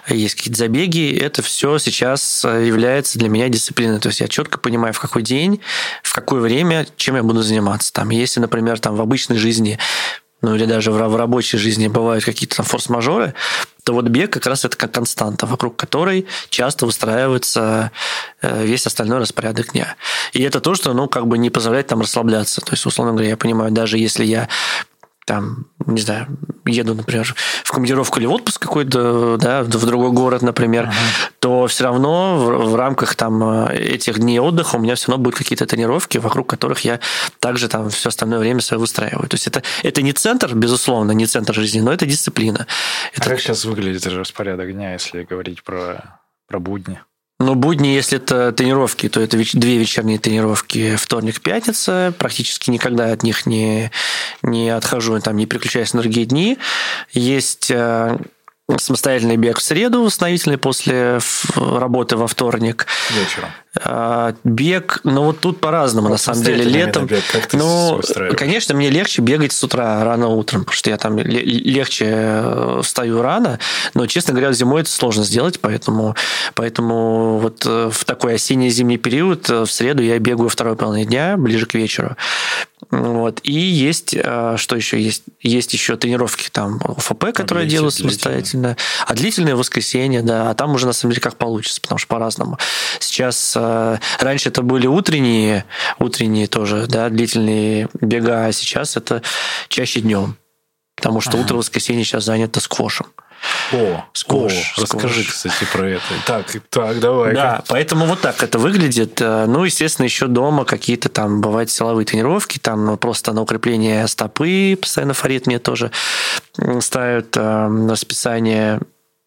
Speaker 2: есть какие-то забеги. Это все сейчас является для меня дисциплиной. То есть я четко понимаю, в какой день, в какое время, чем я буду заниматься. Там, если, например, там в обычной жизни ну или даже в, в рабочей жизни бывают какие-то там форс-мажоры, то вот бег как раз это как константа, вокруг которой часто выстраивается э, весь остальной распорядок дня. И это то, что, ну, как бы не позволяет там расслабляться. То есть, условно говоря, я понимаю, даже если я там, не знаю, еду, например, в командировку или в отпуск какой-то, да, в другой город, например, uh-huh. то все равно в, в рамках там этих дней отдыха у меня все равно будут какие-то тренировки, вокруг которых я также там все остальное время свое выстраиваю. То есть это, это не центр, безусловно, не центр жизни, но это дисциплина. Это...
Speaker 1: А как сейчас выглядит распорядок дня, если говорить про, про будни?
Speaker 2: Но будни, если это тренировки, то это две вечерние тренировки, вторник, пятница. Практически никогда от них не, не отхожу, там, не переключаясь на другие дни. Есть э, самостоятельный бег в среду, восстановительный после работы во вторник.
Speaker 1: Вечером.
Speaker 2: А, бег, ну вот тут по-разному, ну, на самом деле, летом. Бег, как ну, конечно, мне легче бегать с утра рано утром, потому что я там легче э, встаю рано, но, честно говоря, зимой это сложно сделать, поэтому, поэтому вот э, в такой осенне-зимний период э, в среду я бегаю второй половине дня, ближе к вечеру. Вот. И есть, что еще есть? Есть еще тренировки там ФП, которые я делаю самостоятельно, а длительные воскресенье, да, а там уже на самом деле как получится, потому что по-разному. Сейчас Э, раньше это были утренние, утренние тоже, да, длительные бега, а сейчас это чаще днем. Потому что ага. утро воскресенье сейчас занято сквошем.
Speaker 1: О, сквош. О, расскажи, кстати, про это. Так, так, давай.
Speaker 2: Да, поэтому вот так это выглядит. Э, ну, естественно, еще дома какие-то там бывают силовые тренировки, там просто на укрепление стопы, постоянно Фарид мне тоже ставят э, на списание.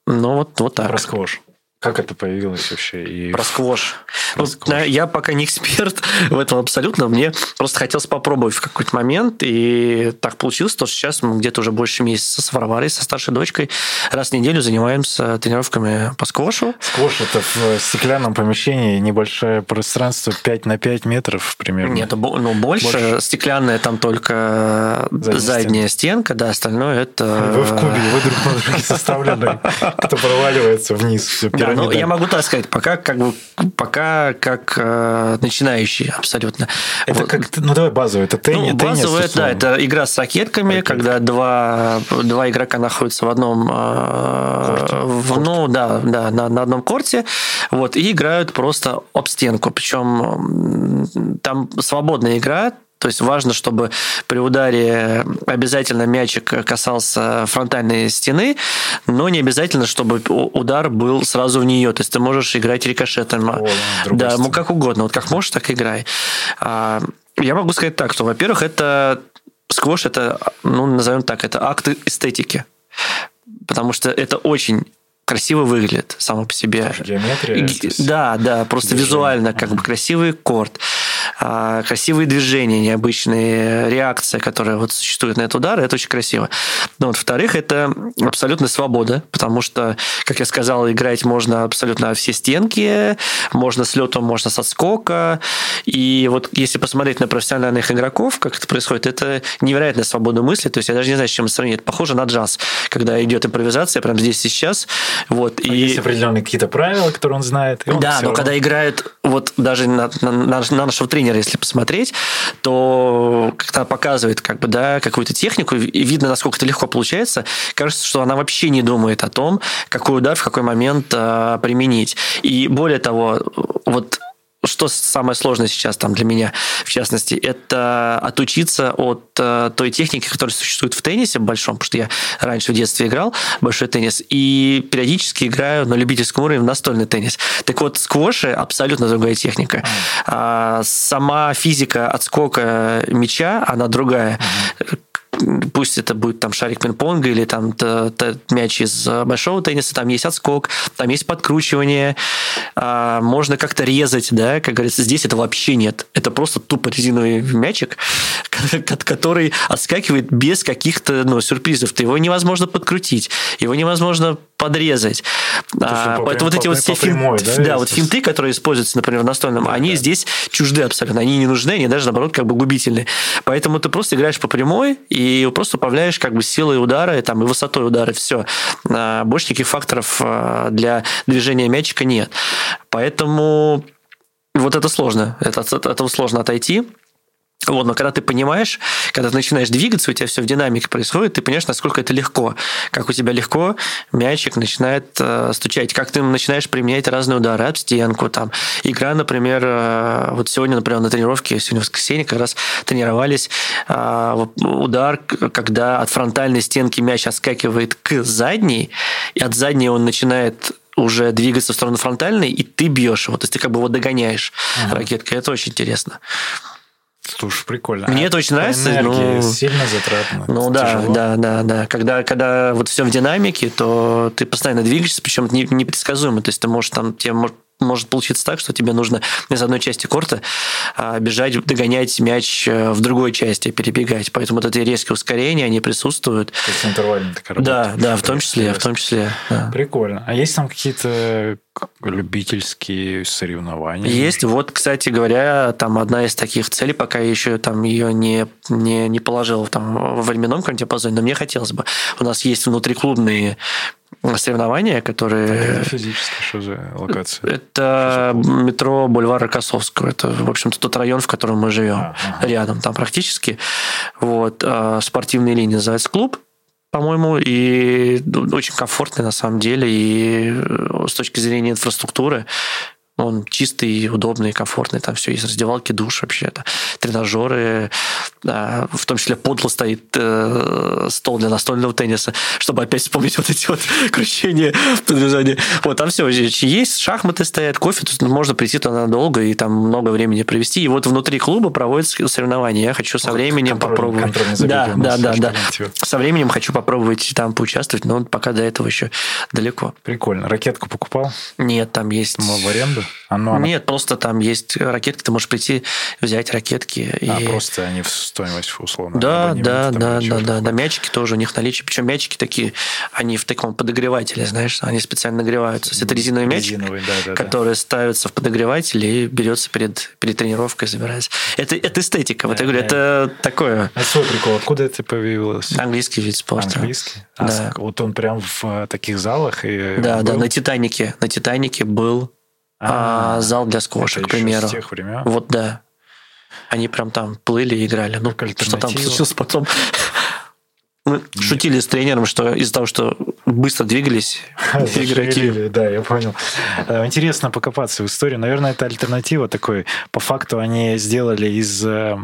Speaker 2: Ну, вот, вот так.
Speaker 1: Про сквош. Как это появилось вообще? И...
Speaker 2: Про сквош. Про ну, сквош. Я пока не эксперт в этом абсолютно. Мне просто хотелось попробовать в какой-то момент. И так получилось, что сейчас мы где-то уже больше месяца с Варварой, со старшей дочкой, раз в неделю занимаемся тренировками по сквошу.
Speaker 1: Сквош – это в стеклянном помещении небольшое пространство 5 на 5 метров примерно.
Speaker 2: Нет, ну, больше. больше. Стеклянная там только задняя, задняя стенка. стенка, да, остальное это...
Speaker 1: Вы в кубе, вы друг на друге составлены, кто проваливается вниз, все
Speaker 2: ну, я могу так сказать, пока как бы пока как э, начинающий абсолютно.
Speaker 1: Это вот. как, ну давай базовый, это теннис. Ну,
Speaker 2: базовый, да, это игра с ракетками, Ракетка. когда два, два игрока находятся в одном, э, в, ну да, да, на, на одном корте, вот, и играют просто об стенку, причем там свободная игра, то есть важно, чтобы при ударе обязательно мячик касался фронтальной стены, но не обязательно, чтобы удар был сразу в нее. То есть ты можешь играть рикошетом. О, да, ну как угодно. Вот как можешь, так играй. А, я могу сказать так, что, во-первых, это сквош, это, ну, назовем так, это акт эстетики. Потому что это очень красиво выглядит само по себе.
Speaker 1: Геометрия.
Speaker 2: Да, да, просто движение. визуально как бы красивый корт. А, красивые движения, необычные реакции, которые вот существуют на этот удар, это очень красиво. Но вот, во-вторых, это абсолютная свобода, потому что, как я сказал, играть можно абсолютно все стенки, можно с летом, можно с отскока. И вот если посмотреть на профессиональных игроков, как это происходит, это невероятная свобода мысли. То есть я даже не знаю, с чем сравнить. Это похоже на джаз, когда идет импровизация прямо здесь и сейчас. Вот,
Speaker 1: а и... Есть определенные какие-то правила, которые он знает.
Speaker 2: Он да, но равно... когда играет вот даже на, на, на, на тренера, если посмотреть, то когда показывает как бы, да, какую-то технику, и видно, насколько это легко получается, кажется, что она вообще не думает о том, какой удар в какой момент а, применить. И более того, вот что самое сложное сейчас там для меня, в частности, это отучиться от э, той техники, которая существует в теннисе большом, потому что я раньше в детстве играл большой теннис, и периодически играю на любительском уровне в настольный теннис. Так вот, сквоши абсолютно другая техника. А, сама физика отскока мяча, она другая пусть это будет там шарик пинг-понга или там т, т, мяч из э, большого тенниса, там есть отскок, там есть подкручивание, а, можно как-то резать, да, как говорится, здесь это вообще нет. Это просто тупо резиновый мячик, который отскакивает без каких-то ну, сюрпризов. Ты его невозможно подкрутить, его невозможно подрезать. А, поэтому вот эти вот все финты, да, да вот финты, которые используются, например, в настольном, да, они да. здесь чужды абсолютно. Они не нужны, они даже, наоборот, как бы губительны. Поэтому ты просто играешь по прямой и просто управляешь как бы силой удара и, там, и высотой удара, все. А, больше никаких факторов а, для движения мячика нет. Поэтому вот это сложно. Это, от этого сложно отойти. Вот, но когда ты понимаешь, когда ты начинаешь двигаться, у тебя все в динамике происходит, ты понимаешь, насколько это легко. Как у тебя легко мячик начинает э, стучать, как ты начинаешь применять разные удары об стенку. Там. Игра, например, э, вот сегодня, например, на тренировке, сегодня в воскресенье как раз тренировались э, удар, когда от фронтальной стенки мяч отскакивает к задней, и от задней он начинает уже двигаться в сторону фронтальной, и ты бьешь его. То есть ты как бы его догоняешь ага. ракеткой. Это очень интересно.
Speaker 1: Слушай, прикольно.
Speaker 2: Мне а это очень нравится.
Speaker 1: Энергия ну, сильно затратно.
Speaker 2: Ну да, тяжело. да, да, да. Когда, когда вот все в динамике, то ты постоянно двигаешься, причем непредсказуемо. То есть ты можешь там, тебе может может получиться так, что тебе нужно из одной части корта а, бежать, догонять мяч э, в другой части, перебегать. Поэтому вот эти резкие ускорения, они присутствуют.
Speaker 1: То есть интервальная такая
Speaker 2: Да, да, в том числе, в том числе. Да.
Speaker 1: Прикольно. А есть там какие-то любительские соревнования?
Speaker 2: Есть. Вот, кстати говоря, там одна из таких целей, пока я еще там ее не, не, не положил там, в временном диапазоне, но мне хотелось бы. У нас есть внутриклубные соревнования, которые...
Speaker 1: Это физически, что за локация?
Speaker 2: Это метро Бульвара Косовского. Это, в общем-то, тот район, в котором мы живем. А, ага. Рядом там практически. Вот. А, спортивные линии называется клуб по-моему, и очень комфортный на самом деле, и э, с точки зрения инфраструктуры он чистый, удобный, комфортный, там все есть, раздевалки, душ вообще, это тренажеры, в том числе подло стоит э, стол для настольного тенниса, чтобы опять вспомнить вот эти вот кручения в движении. Вот там все есть, шахматы стоят, кофе, тут можно прийти туда надолго и там много времени провести. И вот внутри клуба проводятся соревнования. Я хочу со временем контроль, попробовать. Контроль да, да, да, да. Со временем хочу попробовать там поучаствовать, но пока до этого еще далеко.
Speaker 1: Прикольно. Ракетку покупал?
Speaker 2: Нет, там есть...
Speaker 1: В аренду?
Speaker 2: Оно, оно... Нет, просто там есть ракетки, ты можешь прийти, взять ракетки.
Speaker 1: А, и... просто они в стоимость условно?
Speaker 2: Да, да, да, да, да, да. Мячики тоже у них наличие. Причем мячики такие, они в таком подогревателе, знаешь, они специально нагреваются. Это резиновый мячик, резиновый, да, да, который да. ставится в подогреватель и берется перед, перед тренировкой, забирается. Это, это эстетика. Вот я говорю, это такое.
Speaker 1: А свой прикол, откуда это появилось?
Speaker 2: Английский вид спорта.
Speaker 1: Английский? А да. вот он прям в таких залах? И
Speaker 2: да, был? да, на Титанике. На Титанике был а, зал для сквоша, к примеру. Вот да. Они прям там плыли и играли. Ну, что там случилось потом? Мы шутили с тренером, что из-за того, что быстро двигались игроки.
Speaker 1: Да, я понял. Э, интересно покопаться в истории. Наверное, это альтернатива такой. По факту они сделали из э,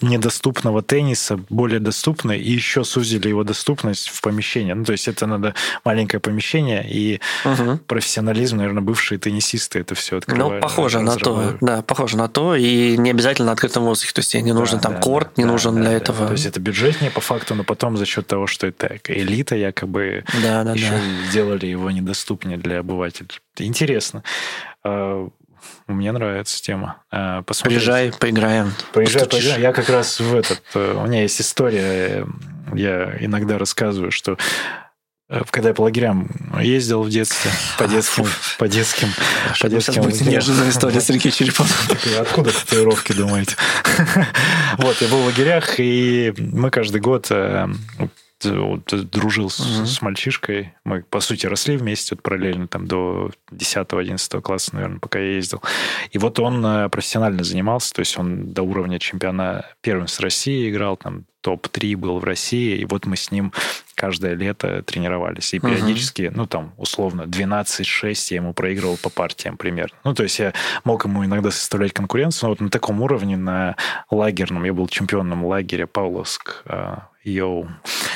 Speaker 1: недоступного тенниса более доступный, и еще сузили его доступность в помещении. Ну, то есть это надо маленькое помещение, и угу. профессионализм, наверное, бывшие теннисисты это все открывают.
Speaker 2: Ну, похоже на то, да, похоже на то, и не обязательно на открытом воздухе, то есть не нужен да, там да, корт, да, не нужен да, для да, этого.
Speaker 1: То есть это бюджетнее по факту, но потом за счет того, что это элита якобы,
Speaker 2: да, да,
Speaker 1: еще
Speaker 2: да.
Speaker 1: сделали его недоступнее для обывателей. Интересно. Мне нравится тема.
Speaker 2: Э, посмотреть. Приезжай, поиграем.
Speaker 1: Приезжай, поиграем. Я как раз в этот... Э, у меня есть история, э, я иногда рассказываю, что когда я по лагерям ездил в детстве, по детским, по детским,
Speaker 2: по детским. Сейчас будет неожиданная история Сергей Черепанов.
Speaker 1: Откуда татуировки, думаете? Вот, я был в лагерях, и мы каждый год вот, дружил uh-huh. с, с мальчишкой. Мы, по сути, росли вместе вот, параллельно там до 10-11 класса, наверное, пока я ездил. И вот он э, профессионально занимался, то есть он до уровня чемпиона первенства России играл, там топ-3 был в России, и вот мы с ним каждое лето тренировались. И периодически, uh-huh. ну, там, условно, 12-6 я ему проигрывал по партиям примерно. Ну, то есть я мог ему иногда составлять конкуренцию, но вот на таком уровне, на лагерном, я был чемпионом лагеря Павловск, Йоу.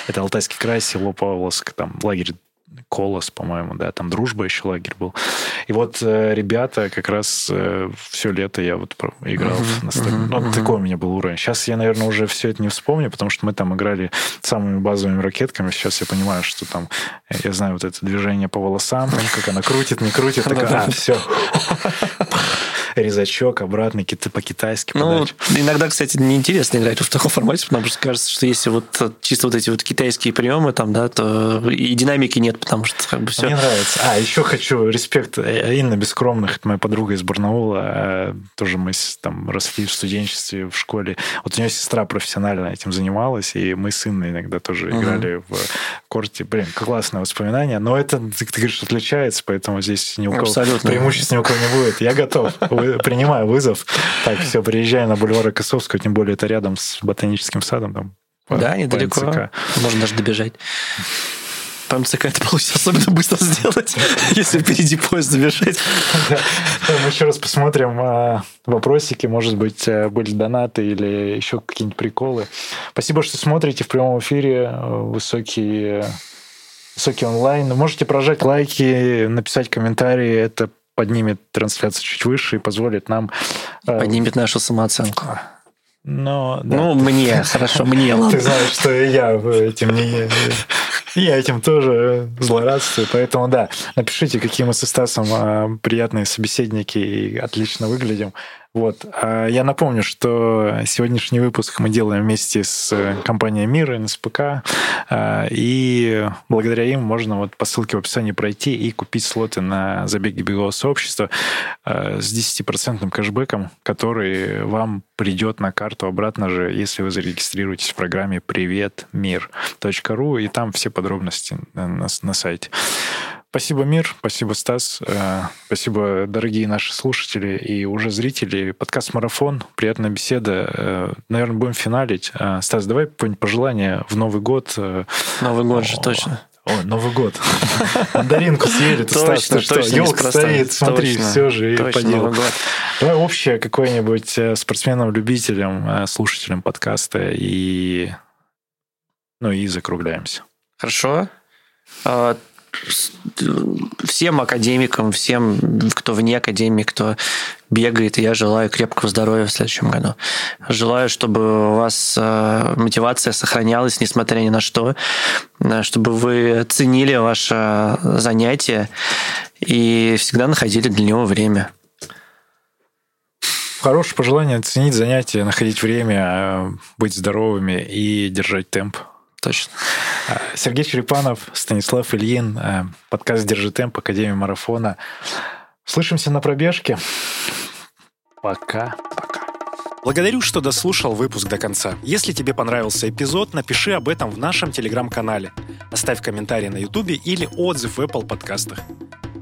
Speaker 1: Это Алтайский край, село Павловск, там лагерь Колос, по-моему, да, там Дружба еще лагерь был. И вот э, ребята как раз э, все лето я вот играл uh-huh, на стадионе. Uh-huh, ну, uh-huh. такой у меня был уровень. Сейчас я, наверное, уже все это не вспомню, потому что мы там играли самыми базовыми ракетками. Сейчас я понимаю, что там, я знаю вот это движение по волосам, как она крутит, не крутит, такая, а, все резачок, обратный по-китайски.
Speaker 2: Ну, иногда, кстати, неинтересно играть в таком формате, потому что кажется, что если вот чисто вот эти вот китайские приемы там, да, то и динамики нет, потому что как бы все.
Speaker 1: Мне нравится. А, еще хочу респект э, Инна Бескромных, это моя подруга из Барнаула, э, тоже мы там росли в студенчестве, в школе. Вот у нее сестра профессионально этим занималась, и мы с Инной иногда тоже uh-huh. играли в корте. Блин, классное воспоминание, но это, ты, ты говоришь, отличается, поэтому здесь ни у кого Абсолютно. преимуществ ни у кого не будет. Я готов принимаю вызов. Так, все, приезжаю на бульвар Косовского, тем более это рядом с ботаническим садом. Там,
Speaker 2: да, недалеко. Можно даже добежать. По МЦК это получится особенно быстро сделать, если впереди поезд забежать.
Speaker 1: Мы еще раз посмотрим а, вопросики, может быть, э, были донаты или еще какие-нибудь приколы. Спасибо, что смотрите в прямом эфире. Высокий, высокий онлайн. Можете прожать лайки, написать комментарии. Это поднимет трансляцию чуть выше и позволит нам...
Speaker 2: Э, поднимет нашу самооценку.
Speaker 1: Но,
Speaker 2: да. Ну, мне, хорошо, мне,
Speaker 1: ладно. Ты знаешь, что и я этим не... Я этим тоже злорадствую, поэтому да, напишите, какие мы со Стасом э, приятные собеседники и отлично выглядим. Вот. А я напомню, что сегодняшний выпуск мы делаем вместе с компанией Мир, НСПК, а, и благодаря им можно вот по ссылке в описании пройти и купить слоты на забеги бегового сообщества а, с 10% кэшбэком, который вам придет на карту обратно же, если вы зарегистрируетесь в программе «Привет, мир.ру», и там все подробности на, на сайте. Спасибо, Мир. Спасибо, Стас. Э, спасибо, дорогие наши слушатели и уже зрители. Подкаст «Марафон». Приятная беседа. Э, Наверное, будем финалить. Э, Стас, давай какое-нибудь пожелание в Новый год.
Speaker 2: Новый год же, точно.
Speaker 1: Ой, Новый год. Мандаринку съели, ты Стас, ты что? Елка стоит, смотри, все же, и по делу. Давай общее какое-нибудь спортсменам-любителям, слушателям подкаста и... Ну и закругляемся.
Speaker 2: Хорошо всем академикам, всем, кто вне академии, кто бегает, я желаю крепкого здоровья в следующем году. Желаю, чтобы у вас э, мотивация сохранялась, несмотря ни на что, э, чтобы вы ценили ваше занятие и всегда находили для него время.
Speaker 1: Хорошее пожелание ценить занятия, находить время, э, быть здоровыми и держать темп.
Speaker 2: Точно.
Speaker 1: А, Сергей Черепанов, Станислав Ильин, э, подкаст «Держи темп», Академия марафона. Слышимся на пробежке. Пока. Пока. Благодарю, что дослушал выпуск до конца. Если тебе понравился эпизод, напиши об этом в нашем телеграм-канале. Оставь комментарий на ютубе или отзыв в Apple подкастах.